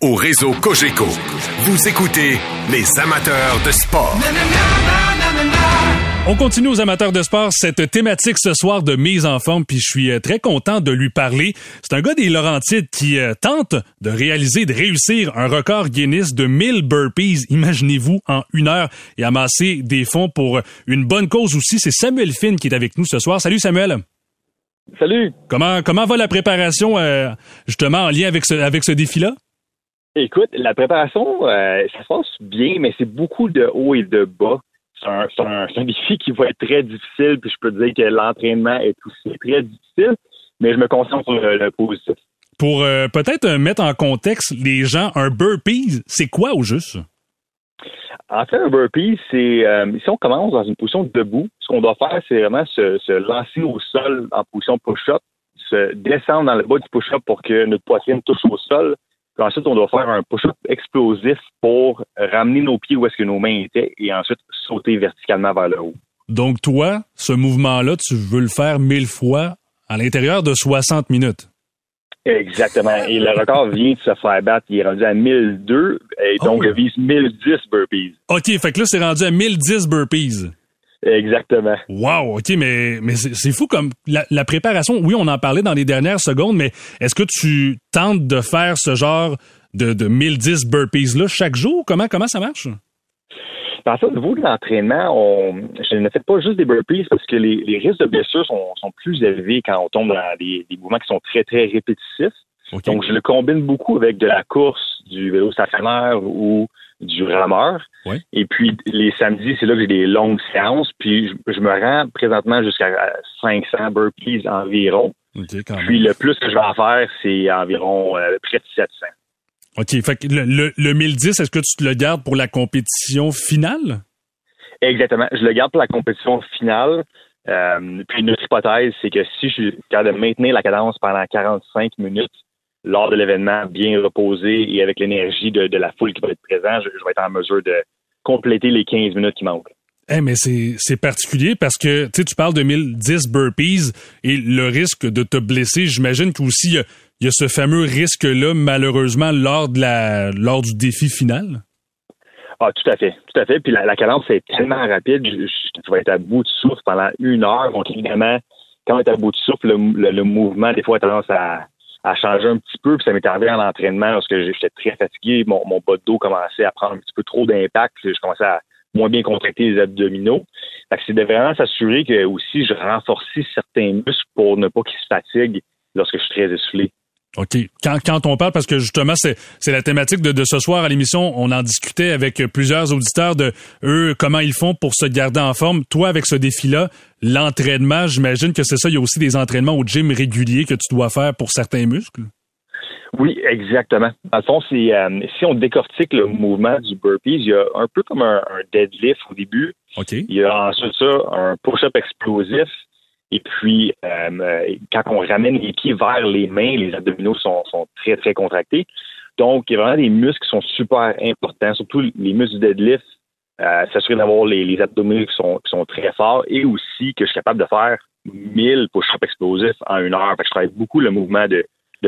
Au réseau Cogeco, vous écoutez les amateurs de sport. On continue aux amateurs de sport cette thématique ce soir de mise en forme, puis je suis euh, très content de lui parler. C'est un gars des Laurentides qui euh, tente de réaliser, de réussir un record Guinness de 1000 burpees, imaginez-vous, en une heure, et amasser des fonds pour une bonne cause aussi. C'est Samuel Finn qui est avec nous ce soir. Salut Samuel. Salut. Comment comment va la préparation euh, justement en lien avec ce avec ce défi-là? Écoute, la préparation, ça se passe bien, mais c'est beaucoup de haut et de bas c'est un, défi qui va être très difficile, puis je peux dire que l'entraînement est aussi très difficile, mais je me concentre sur le, positif. Pour euh, peut-être euh, mettre en contexte les gens, un burpee, c'est quoi au juste? En fait, un burpee, c'est euh, si on commence dans une position debout, ce qu'on doit faire, c'est vraiment se, lancer au sol en position push-up, se descendre dans le bas du push-up pour que notre poitrine touche au sol, puis ensuite, on doit faire un push-up explosif pour ramener nos pieds où est-ce que nos mains étaient et ensuite sauter verticalement vers le haut. Donc, toi, ce mouvement-là, tu veux le faire mille fois à l'intérieur de 60 minutes. Exactement. Et le record vient de se faire battre. Il est rendu à 1002 et donc Oh. je vise 1010 burpees. OK, fait que là, c'est rendu à 1010 burpees. Exactement. Wow, OK, mais, mais c'est fou comme la, la préparation. Oui, on en parlait dans les dernières secondes, mais est-ce que tu tentes de faire ce genre de, de 1010 burpees-là chaque jour? Comment, comment ça marche? Par ça, au niveau de l'entraînement, on, je ne fais pas juste des burpees parce que les, les risques de blessures sont, sont plus élevés quand on tombe dans des, des mouvements qui sont très, très répétitifs. Donc, je le combine beaucoup avec de la course, du vélo stationnaire ou du rameur. Et puis, les samedis, c'est là que j'ai des longues séances. Puis, je, je me rends présentement jusqu'à 500 burpees environ. OK, quand même. Puis, le plus que je vais en faire, c'est environ euh, près de 700. OK, fait que le, le, le 1010, est-ce que tu te le gardes pour la compétition finale? Exactement. Je le garde pour la compétition finale. Euh, puis notre hypothèse, c'est que si je suis capable de maintenir la cadence pendant 45 minutes lors de l'événement, bien reposé et avec l'énergie de, de la foule qui va être présente, je, je vais être en mesure de compléter les 15 minutes qui manquent. Eh, mais c'est c'est particulier parce que tu parles de 1010 burpees et le risque de te blesser, j'imagine qu'aussi il y y a ce fameux risque-là, malheureusement, lors de la lors du défi final. Ah, tout à fait, tout à fait. Puis la, la cadence est tellement rapide, je, je- tu vas être à bout de souffle pendant une heure. Donc évidemment, quand on est à bout de souffle, le, le- le mouvement des fois a tendance à, à changer un petit peu. Puis ça m'est arrivé en entraînement lorsque j'étais très fatigué, mon, mon bas de dos commençait à prendre un petit peu trop d'impact. Je commençais à moins bien contracter les abdominaux. Que c'est de vraiment s'assurer que aussi je renforcis certains muscles pour ne pas qu'ils se fatiguent lorsque je suis très essoufflé. OK. Quand, quand on parle, parce que justement, c'est, c'est la thématique de, de ce soir à l'émission, on en discutait avec plusieurs auditeurs de eux, comment ils font pour se garder en forme. Toi, avec ce défi-là, l'entraînement, j'imagine que c'est ça. Il y a aussi des entraînements au gym réguliers que tu dois faire pour certains muscles. Oui, exactement. Dans le fond, c'est euh, si on décortique le mouvement du burpees, il y a un peu comme un, un deadlift au début. OK. Il y a ensuite ça un push-up explosif. Et puis, euh, quand on ramène les pieds vers les mains, les abdominaux sont, très, très contractés. Donc, il y a vraiment des muscles qui sont super importants, surtout les muscles du deadlift, euh, s'assurer d'avoir les, abdominaux qui sont, qui sont très forts et aussi que je suis capable de faire 1000 push-ups explosifs en une heure. Fait que je travaille beaucoup le mouvement de,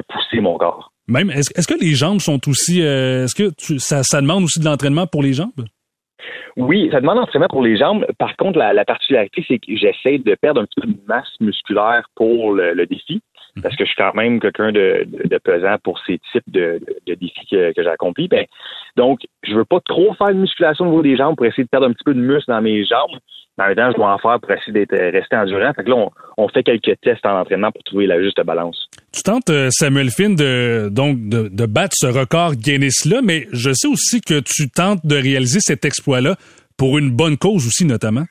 pousser mon corps. Même, est-ce, que les jambes sont aussi, euh, est-ce que tu- ça demande aussi de l'entraînement pour les jambes? Oui, ça demande d'entraînement pour les jambes. Par contre, la, la particularité, c'est que j'essaie de perdre un petit peu de masse musculaire pour le, le défi, parce que je suis quand même quelqu'un de, de, de pesant pour ces types de, de, défis que, que j'ai accomplis. Ben, donc, je veux pas trop faire de musculation au niveau des jambes pour essayer de perdre un petit peu de muscle dans mes jambes. Mais en même temps, je dois en faire pour essayer d'être rester endurant. Fait que là, on, on fait quelques tests en entraînement pour trouver la juste balance. Tu tentes, euh, Samuel Finn, de, donc, de, de battre ce record Guinness-là, mais je sais aussi que tu tentes de réaliser cet exploit-là pour une bonne cause aussi, notamment.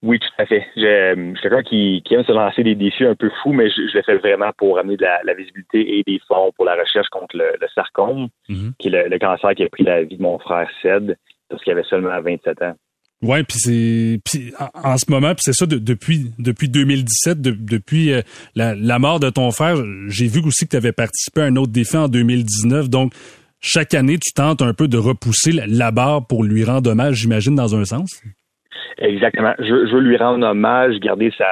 Oui, tout à fait. Je, je suis quelqu'un qui, qui aime se lancer des défis un peu fous, mais je, je le fais vraiment pour amener de la, la visibilité et des fonds pour la recherche contre le, le sarcome, Mhm. qui est le, le cancer qui a pris la vie de mon frère Ced lorsqu'il avait seulement 27 ans. Ouais, puis c'est puis en, ce moment, puis c'est ça de- depuis depuis 2017, de- depuis euh, la, la mort de ton frère, j'ai vu aussi que tu avais participé à un autre défi en 2019. Donc chaque année, tu tentes un peu de repousser la, la barre pour lui rendre hommage, j'imagine dans un sens? Exactement. Je, je veux lui rendre hommage, garder sa,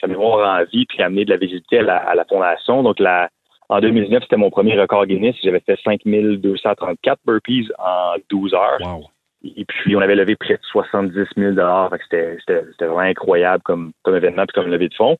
sa mémoire en vie, puis amener de la visibilité à la, à la fondation. Donc, la, en 2019, c'était mon premier record Guinness. J'avais fait 5234 burpees en 12 heures. Wow. Et puis, on avait levé près de 70 000 Fait que c'était, vraiment incroyable comme, comme événement puis comme levée de fonds.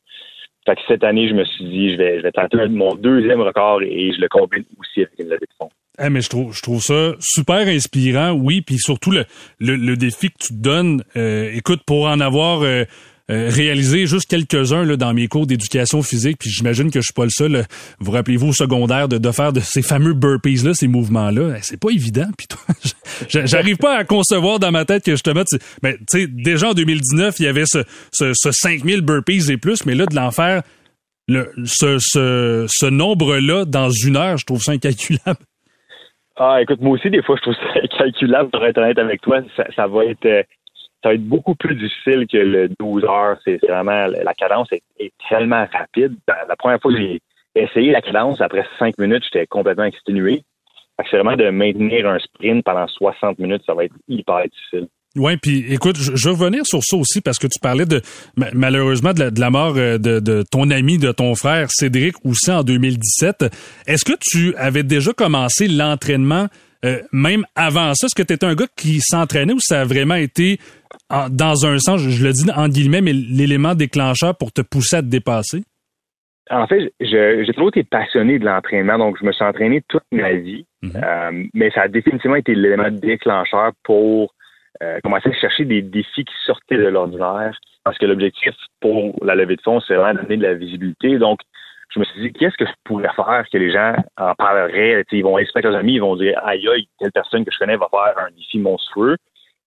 Fait que cette année, je me suis dit, je vais, je vais tenter mon deuxième record et je le combine aussi avec une levée de fonds. Eh, mais je trouve, je trouve ça super inspirant, oui, puis surtout le, le, le défi que tu te donnes. euh, écoute, pour en avoir euh, euh, réalisé juste quelques-uns là, dans mes cours d'éducation physique, puis j'imagine que je suis pas le seul. euh, Vous rappelez-vous au secondaire de, de faire de ces fameux burpees là, ces mouvements là, c'est pas évident. Puis toi, <laughs> j'arrive pas à concevoir dans ma tête que justement, tu, mais tu sais, déjà en 2019, il y avait ce, ce, ce 5000 burpees et plus, mais là de l'en faire le, ce, ce, ce nombre-là dans une heure, je trouve ça incalculable. Ah, écoute, moi aussi, des fois, je trouve ça incalculable, pour être honnête avec toi. Ça, ça va être euh, ça va être beaucoup plus difficile que le 12 heures. C'est vraiment, la cadence est, tellement rapide. La, la première fois que j'ai essayé la cadence, après 5 minutes, j'étais complètement exténué. C'est vraiment de maintenir un sprint pendant 60 minutes, ça va être hyper difficile. Oui, puis écoute, je, veux revenir sur ça aussi parce que tu parlais de malheureusement de la, mort euh, de, ton ami, de ton frère Cédric aussi en 2017. Est-ce que tu avais déjà commencé l'entraînement euh, même avant ça? Est-ce que tu étais un gars qui s'entraînait ou ça a vraiment été dans un sens, je, le dis en guillemets, mais l'élément déclencheur pour te pousser à te dépasser? En fait, j'ai toujours été passionné de l'entraînement, donc je me suis entraîné toute ma vie. Mhm. Euh, mais ça a définitivement été l'élément déclencheur pour euh, commencer à chercher des défis qui sortaient de l'ordinaire. Parce que l'objectif pour la levée de fonds, c'est vraiment donner de la visibilité. Donc, je me suis dit, qu'est-ce que je pourrais faire? Que les gens en parleraient? ils vont expliquer leurs amis, ils vont dire, aïe, aïe, telle personne que je connais va faire un défi monstrueux.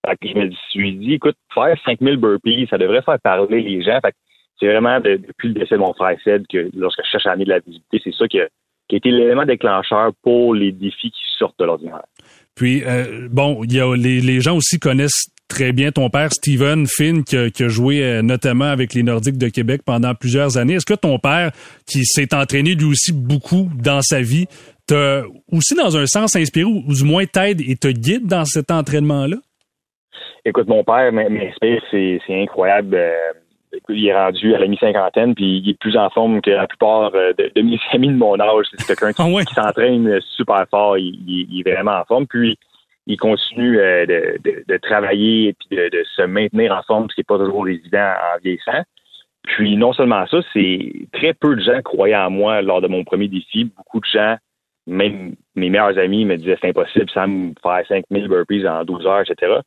Fait que je me suis dit, écoute, faire 5000 burpees, ça devrait faire parler les gens. Fait c'est vraiment depuis le décès de mon frère Ced que lorsque je cherche à amener de la visibilité, c'est ça qui a, été l'élément déclencheur pour les défis qui sortent de l'ordinaire. Puis, euh, bon, y a les, gens aussi connaissent très bien ton père, Steven Finn, qui a, qui a joué euh, notamment avec les Nordiques de Québec pendant plusieurs années. Est-ce que ton père, qui s'est entraîné lui aussi beaucoup dans sa vie, t'a aussi dans un sens inspiré ou, du moins t'aide et te guide dans cet entraînement-là? Écoute, mon père m'inspire, c'est incroyable. Euh, il est rendu à la mi-cinquantaine, puis il est plus en forme que la plupart euh, de, mes <laughs> amis de mon âge. C'est quelqu'un qui, ah s'entraîne super fort. Il, est vraiment en forme. Puis, il continue euh, de, travailler et puis de, se maintenir en forme, ce qui n'est pas toujours évident en vieillissant. Puis, non seulement ça, c'est très peu de gens croyaient en moi lors de mon premier défi. Beaucoup de gens, même mes meilleurs amis, me disaient c'est impossible, ça me faire 5000 burpees en 12 heures, etc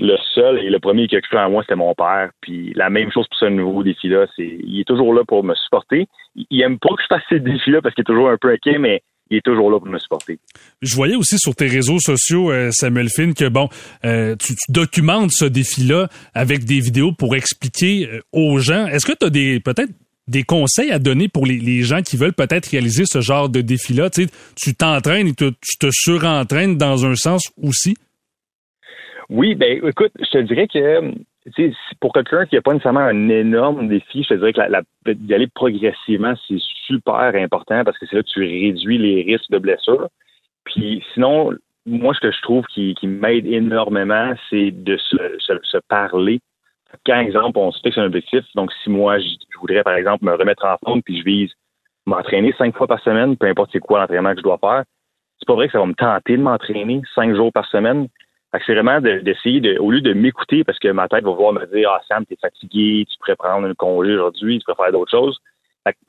le seul et le premier qui a cru en moi, c'était mon père. Puis la même chose pour ce nouveau défi-là. C'est, il est toujours là pour me supporter. Il, aime pas que je fasse ces défis-là parce qu'il est toujours un peu inquiet, mais il est toujours là pour me supporter. Je voyais aussi sur tes réseaux sociaux, euh, Samuel Finn, que bon, euh, tu, documentes ce défi-là avec des vidéos pour expliquer euh, aux gens. Est-ce que tu as des peut-être des conseils à donner pour les, gens qui veulent peut-être réaliser ce genre de défi-là? Tu t'entraînes et tu te surentraînes dans un sens aussi? Oui, ben écoute, je te dirais que pour quelqu'un qui n'a pas nécessairement un énorme défi, je te dirais que la, d'y aller progressivement, c'est super important parce que c'est là que tu réduis les risques de blessure. Puis sinon, moi, ce que je trouve qui, m'aide énormément, c'est de se, parler. Quand, exemple, on se fixe un objectif, donc si moi, je, voudrais, par exemple, me remettre en forme, puis je vise m'entraîner cinq fois par semaine, peu importe c'est quoi l'entraînement que je dois faire, c'est pas vrai que ça va me tenter de m'entraîner cinq jours par semaine, c'est vraiment d'essayer de, au lieu de m'écouter parce que ma tête va voir me dire Ah Sam, t'es fatigué, tu pourrais prendre un congé aujourd'hui, tu pourrais faire d'autres choses.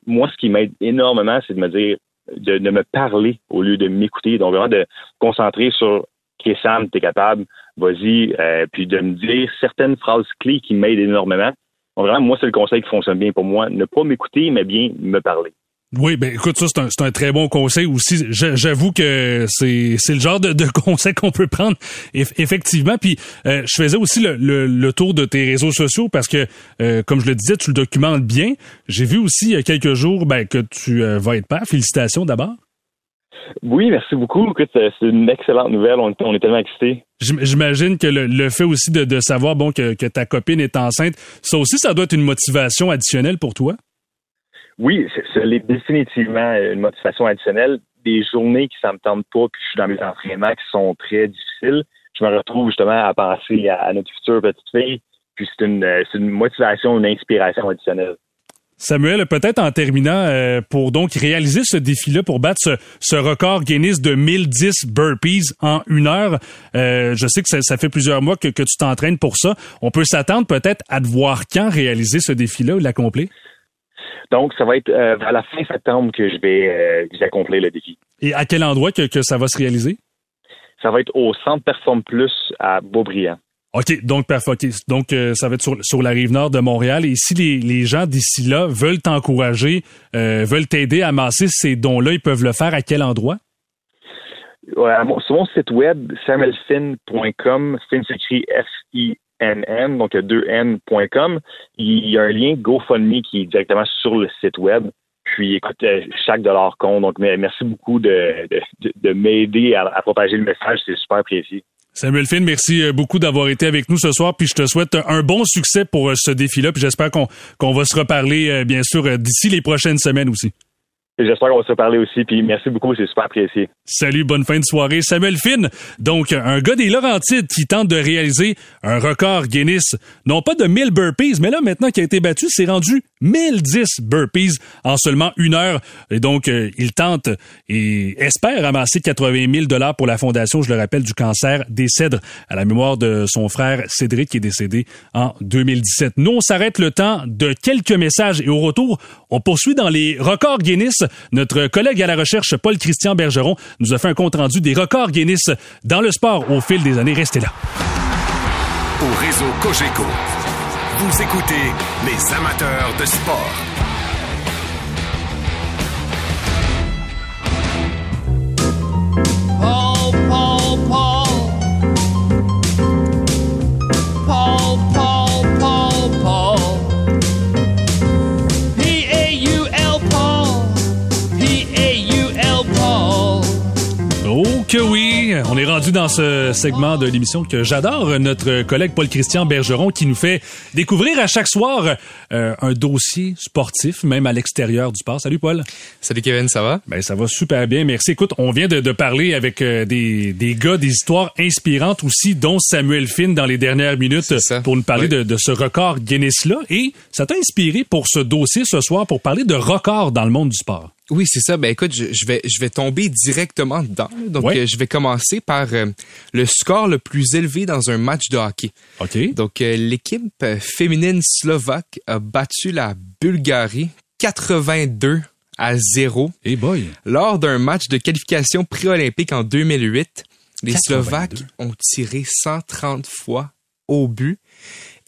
moi, ce qui m'aide énormément, c'est de me dire de, me parler au lieu de m'écouter. Donc vraiment de concentrer sur OK, Sam, t'es capable, vas-y, euh, puis de me dire certaines phrases clés qui m'aident énormément. Donc vraiment, moi, c'est le conseil qui fonctionne bien pour moi. Ne pas m'écouter, mais bien me parler. Oui, ben écoute, ça c'est un, un, très bon conseil aussi. J'avoue que c'est le genre de, de <laughs> conseil qu'on peut prendre effectivement. Puis euh, je faisais aussi le, le, tour de tes réseaux sociaux parce que, euh, comme je le disais, tu le documentes bien. J'ai vu aussi il y a quelques jours ben, que tu euh, vas être père. Félicitations d'abord. Oui, merci beaucoup. Écoute, c'est une excellente nouvelle. On, on est tellement excités. J'imagine que le, le, fait aussi de, de savoir bon que, que ta copine est enceinte, ça aussi, ça doit être une motivation additionnelle pour toi. Oui, c'est définitivement une motivation additionnelle. Des journées qui ne me tente pas, puis je suis dans mes entraînements qui sont très difficiles. Je me retrouve justement à penser à, notre future petite fille. Puis c'est une, une motivation, une inspiration additionnelle. Samuel, peut-être en terminant, euh, pour donc réaliser ce défi-là, pour battre ce, record Guinness de 1010 burpees en une heure, euh, je sais que ça, fait plusieurs mois que, que tu t'entraînes pour ça. On peut s'attendre peut-être à te voir quand réaliser ce défi-là ou l'accomplir? Donc, ça va être euh, à la fin septembre que je vais euh, accomplir le défi. Et à quel endroit que, ça va se réaliser? Ça va être au Centre Perform Plus à Beaubriand. OK, donc parfait. Donc, euh, ça va être sur, la rive nord de Montréal. Et si les, gens d'ici là veulent t'encourager, veulent t'aider à amasser ces dons-là, ils peuvent le faire à quel endroit? sur mon site web, samuelfin.com, fin s'écrit F-I NN, donc 2N.com. Il y a un lien GoFundMe qui est directement sur le site web. Puis, écoute, euh, chaque dollar compte. Donc, merci beaucoup de, de, m'aider à, propager le message. C'est super précis. Samuel Finn, merci euh, beaucoup d'avoir été avec nous ce soir. Puis, je te souhaite un bon succès pour euh, ce défi-là. Puis, j'espère qu'on qu'on va se reparler, bien sûr, d'ici les prochaines semaines aussi. J'espère qu'on va se parler aussi. Puis merci beaucoup, c'est super apprécié. Salut, bonne fin de soirée. Samuel Finn, donc un gars des Laurentides qui tente de réaliser un record Guinness. Non pas de 1000 burpees, mais là maintenant qui a été battu, c'est rendu 1010 burpees en seulement une heure. Et donc, euh, il tente et espère amasser 80 000 dollars pour la fondation, je le rappelle, du cancer des cèdres à la mémoire de son frère Cédric qui est décédé en 2017. Nous, on s'arrête le temps de quelques messages et au retour, on poursuit dans les records Guinness. Notre collègue à la recherche, Paul-Christian Bergeron, nous a fait un compte-rendu des records Guinness dans le sport au fil des années. Restez là. Au réseau Cogeco, vous écoutez les amateurs de sport. On est rendu dans ce segment de l'émission que j'adore, notre collègue Paul-Christian Bergeron qui nous fait découvrir à chaque soir euh, un dossier sportif, même à l'extérieur du sport. Salut Paul. Salut Kevin, ça va? Ben ça va super bien, merci. Écoute, on vient de, de parler avec euh, des, des gars, des histoires inspirantes aussi, dont Samuel Finn dans les dernières minutes pour nous parler Oui. de, de ce record Guinness-là. Et ça t'a inspiré pour ce dossier ce soir pour parler de records dans le monde du sport. Oui, c'est ça. Ben écoute, je, je vais je vais tomber directement dedans. Donc Ouais. euh, je vais commencer par euh, le score le plus élevé dans un match de hockey. OK? Donc euh, l'équipe féminine slovaque a battu la Bulgarie 82 à 0 Hey boy. lors d'un match de qualification pré-olympique en 2008. Les 82. Slovaques ont tiré 130 fois au but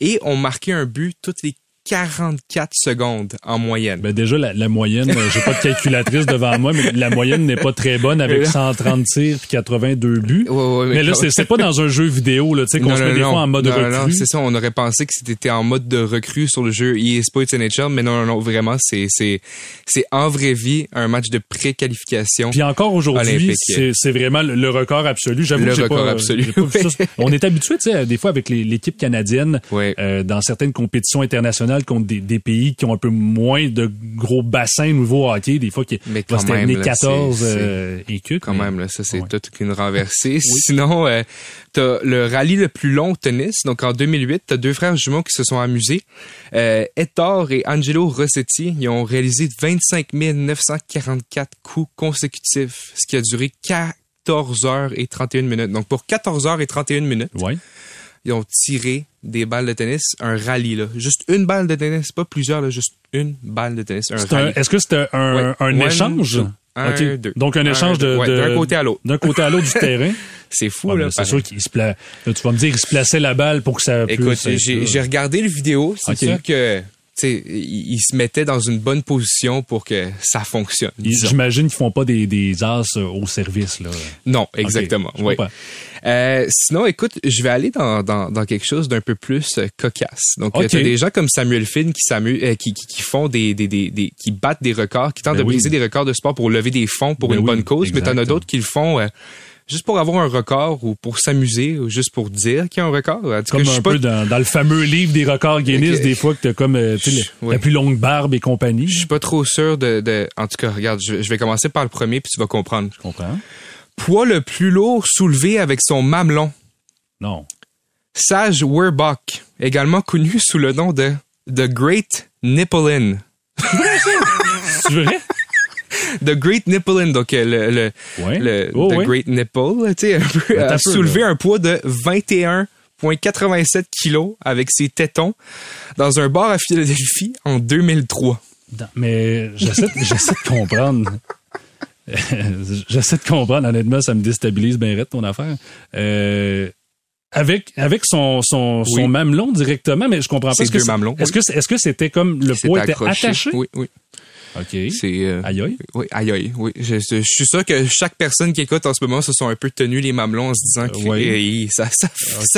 et ont marqué un but toutes les 44 secondes en moyenne. Ben déjà, la, la moyenne, euh, j'ai pas de calculatrice devant moi, mais la moyenne n'est pas très bonne avec 130 tirs puis 82 buts. Ouais, ouais, mais là, quand- c'est c'est pas dans un jeu vidéo, là, tu sais, qu'on se met non, des non. fois en mode non, non, non, recrue. c'est ça, on aurait pensé que c'était en mode de recrue sur le jeu EA Sports NHL, mais non, non, non, vraiment, c'est, c'est, c'est en vraie vie un match de pré-qualification. Puis encore aujourd'hui, c'est c'est vraiment le, record absolu. J'avoue Le que j'ai record pas, absolu, pas vu ça. On est habitué, tu sais, des fois avec l'équipe canadienne, Ouais. euh, dans certaines compétitions internationales contre des, des pays qui ont un peu moins de gros bassins nouveau hockey, des fois qui Mais va quand même, là, 14 c'est- euh, écus. Quand mais- même, là, ça, c'est Ouais. toute une renversée. <laughs> Sinon, euh, t'as le rallye le plus long au tennis. Donc, en 2008, t'as deux frères jumeaux qui se sont amusés. Euh, Ettore et Angelo Rossetti, ils ont réalisé 25 944 coups consécutifs, ce qui a duré 14 heures et 31 minutes. Donc, pour 14 heures et 31 minutes, Ouais. ils ont tiré des balles de tennis, un rallye, là. Juste une balle de tennis, pas plusieurs, là, juste une balle de tennis, un C'est un- rallye. Est-ce que c'était un, Ouais. échange? Un, Ok. deux. Donc un échange de. Ouais, de- d'un côté à l'autre. D'un côté à l'autre du <laughs> terrain. C'est fou, Ouais, là. c'est sûr qu'il se pla... là, tu vas me dire, il se plaçait la balle pour que ça Écoute, j'ai regardé le vidéo. C'est sûr que, il, il se mettait dans une bonne position pour que ça fonctionne. J'imagine qu'ils font pas des, des as au service, là. Non, exactement. Oui. Euh, sinon, écoute, je vais aller dans, dans, dans quelque chose d'un peu plus euh, cocasse. Donc, Ok. tu as des gens comme Samuel Finn qui, euh, qui, qui, qui font des, des, des, des- qui battent des records, qui tentent Ben de oui. briser des records de sport pour lever des fonds pour Ben une oui, bonne cause, mais t'en as d'autres qui le font euh, juste pour avoir un record ou pour s'amuser ou juste pour dire qu'il y a un record. En tout cas, Comme je suis un pas- peu dans, dans le fameux livre des records Guinness, des fois que t'as comme euh, tu la plus longue barbe et compagnie. Je suis pas trop sûr de, de... En tout cas, regarde, je, je vais commencer par le premier, puis tu vas comprendre. Je comprends. Poids le plus lourd soulevé avec son mamelon. Non. Sage Werbach, également connu sous le nom de The Great Nippolin. C'est <laughs> vrai? The Great Nippolin, donc euh, le, le, Ouais. le Oh, The ouais. Great Nipple, tu sais, un peu, a peu, soulevé là. un poids de 21,87 kilos avec ses tétons dans un bar à Philadelphie en 2003. Dans- mais j'essaie de comprendre. J'essaie de comprendre. Honnêtement, ça me déstabilise bien raide, ton affaire. Euh, avec avec son son, mamelon directement, mais je comprends pas. Est-ce que mamelons, Est-ce oui. que c'est- est-ce que c'était comme le poids était accroché. attaché? Oui, oui. OK. C'est euh, Aïe aïe. Oui, aïe aïe, oui. Je, je- je suis sûr que chaque personne qui écoute en ce moment se sont un peu tenus les mamelons en se disant que oui. ça, ça,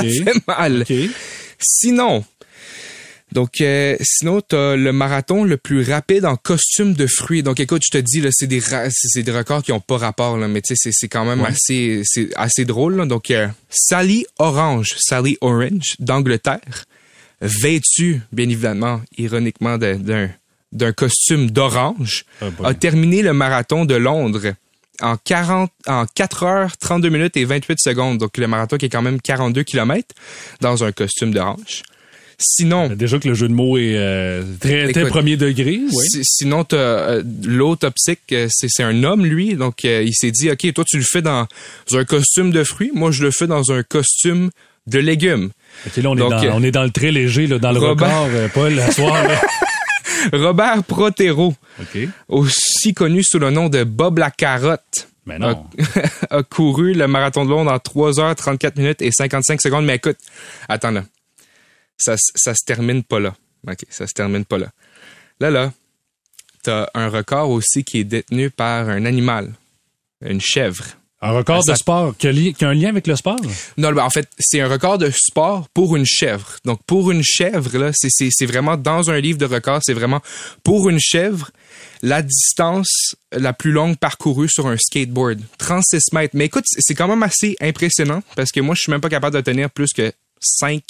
fait mal. OK. Sinon, donc euh, sinon t'as le marathon le plus rapide en costume de fruits. Donc écoute, je te dis là, c'est des c'est des records qui ont pas rapport là, mais tu sais c'est quand même Ouais. assez c'est assez drôle. là. Donc euh, Sally Orange, Sally Orange d'Angleterre, vêtue bien évidemment ironiquement d'un d'un costume d'orange, Ah, a terminé le marathon de Londres en 40, en 4 heures, 32 minutes et 28 secondes. Donc, le marathon qui est quand même 42 kilomètres dans un costume d'orange. Sinon, Déjà que le jeu de mots est euh, très, très premier degré. Oui. Si- Sinon, t'as, euh, l'autre optique, euh, c'est, c'est un homme, lui. Donc, euh, il s'est dit, OK, toi, tu le fais dans un costume de fruits. Moi, je le fais dans un costume de légumes. Ok, là, on, Donc, est dans, on est dans le très léger, là, dans le Robert- record, Paul, à soir. là. Robert Protero, aussi connu sous le nom de Bob la Carotte, Mais non. a <laughs> couru le marathon de Londres en 3 heures, 34 minutes et 55 secondes. Mais écoute, attends là. Ça, ça se termine pas là. OK, ça se termine pas là. Là, là, t'as un record aussi qui est détenu par un animal. Une chèvre. Un record Ça- de sport qui a, li- qui a un lien avec le sport? Non, ben, en fait, c'est un record de sport pour une chèvre. Donc, pour une chèvre, là, c'est, c'est, c'est vraiment dans un livre de records, c'est vraiment pour une chèvre, la distance la plus longue parcourue sur un skateboard. 36 mètres. Mais écoute, c'est quand même assez impressionnant parce que moi, je suis même pas capable de tenir plus que 5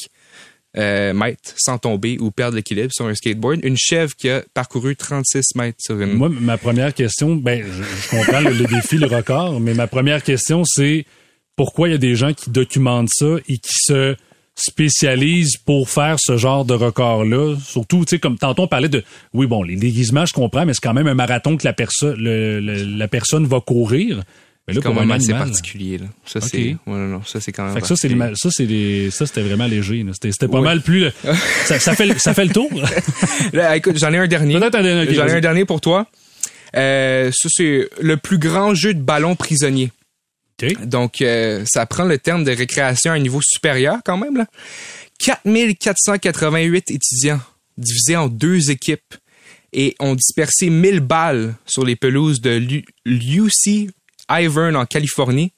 euh, mètres sans tomber ou perdre l'équilibre sur un skateboard. Une chèvre qui a parcouru 36 mètres sur une... Moi, ma première question, ben, je, comprends le, défi, le record, mais ma première question, c'est pourquoi il y a des gens qui documentent ça et qui se spécialisent pour faire ce genre de record-là? Surtout, tu sais, comme tantôt on parlait de, oui, bon, les déguisements, je comprends, mais c'est quand même un marathon que la personne, le- le- la personne va courir. Mais là, pour un animal, particulier. Là. Ça, c'est... Ouais, non, non, ça, c'est quand même Fait que ça, c'est les ça, c'est les- ça, c'était vraiment léger. là. C'était, c'était pas Ouais. mal plus. le- <laughs> ça, ça fait, le- ça fait le tour. Là, écoute, j'en ai un dernier. Peut-être un dernier, j'en ai un dernier pour toi. Euh, ça, c'est le plus grand jeu de ballon prisonnier. OK. Donc, euh, ça prend le terme de récréation à un niveau supérieur quand même. Là. 4488 étudiants divisés en deux équipes et ont dispersé 1000 balles sur les pelouses de l'U- l'UC Ivern en Californie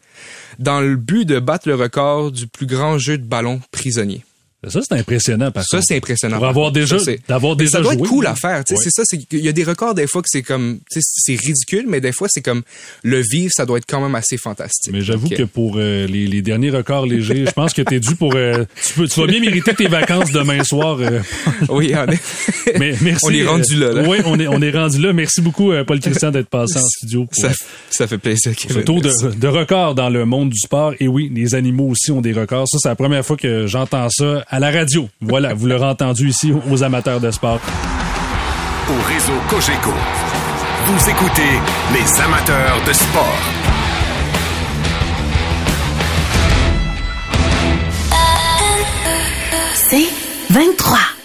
dans le but de battre le record du plus grand jeu de ballon prisonnier. Ça, c'est impressionnant, par Ça, contre. c'est impressionnant. Pour avoir déjà, Ça, d'avoir déjà ça doit joué, être cool à faire. tu sais, Ouais. C'est ça, qu'il y a des records des fois que c'est comme, tu sais, c'est ridicule, mais des fois c'est comme le vivre, ça doit être quand même assez fantastique. Mais j'avoue que pour euh, les, les derniers records légers, je pense que t'es dû pour. euh, tu, peux, tu vas bien mériter tes vacances demain soir. euh. <laughs> oui, on est, mais merci. On est rendu là, là. oui, on est, on est rendu là. Merci beaucoup, euh, Paul Christian, d'être passé en studio pour ça, ça fait plaisir. ce Kevin. tour de, de records dans le monde du sport. Et oui, les animaux aussi ont des records. Ça, c'est la première fois que j'entends ça à la radio. Voilà, vous l'aurez entendu ici aux amateurs de sport. Au réseau Cogeco, vous écoutez les amateurs de sport. C'est 23.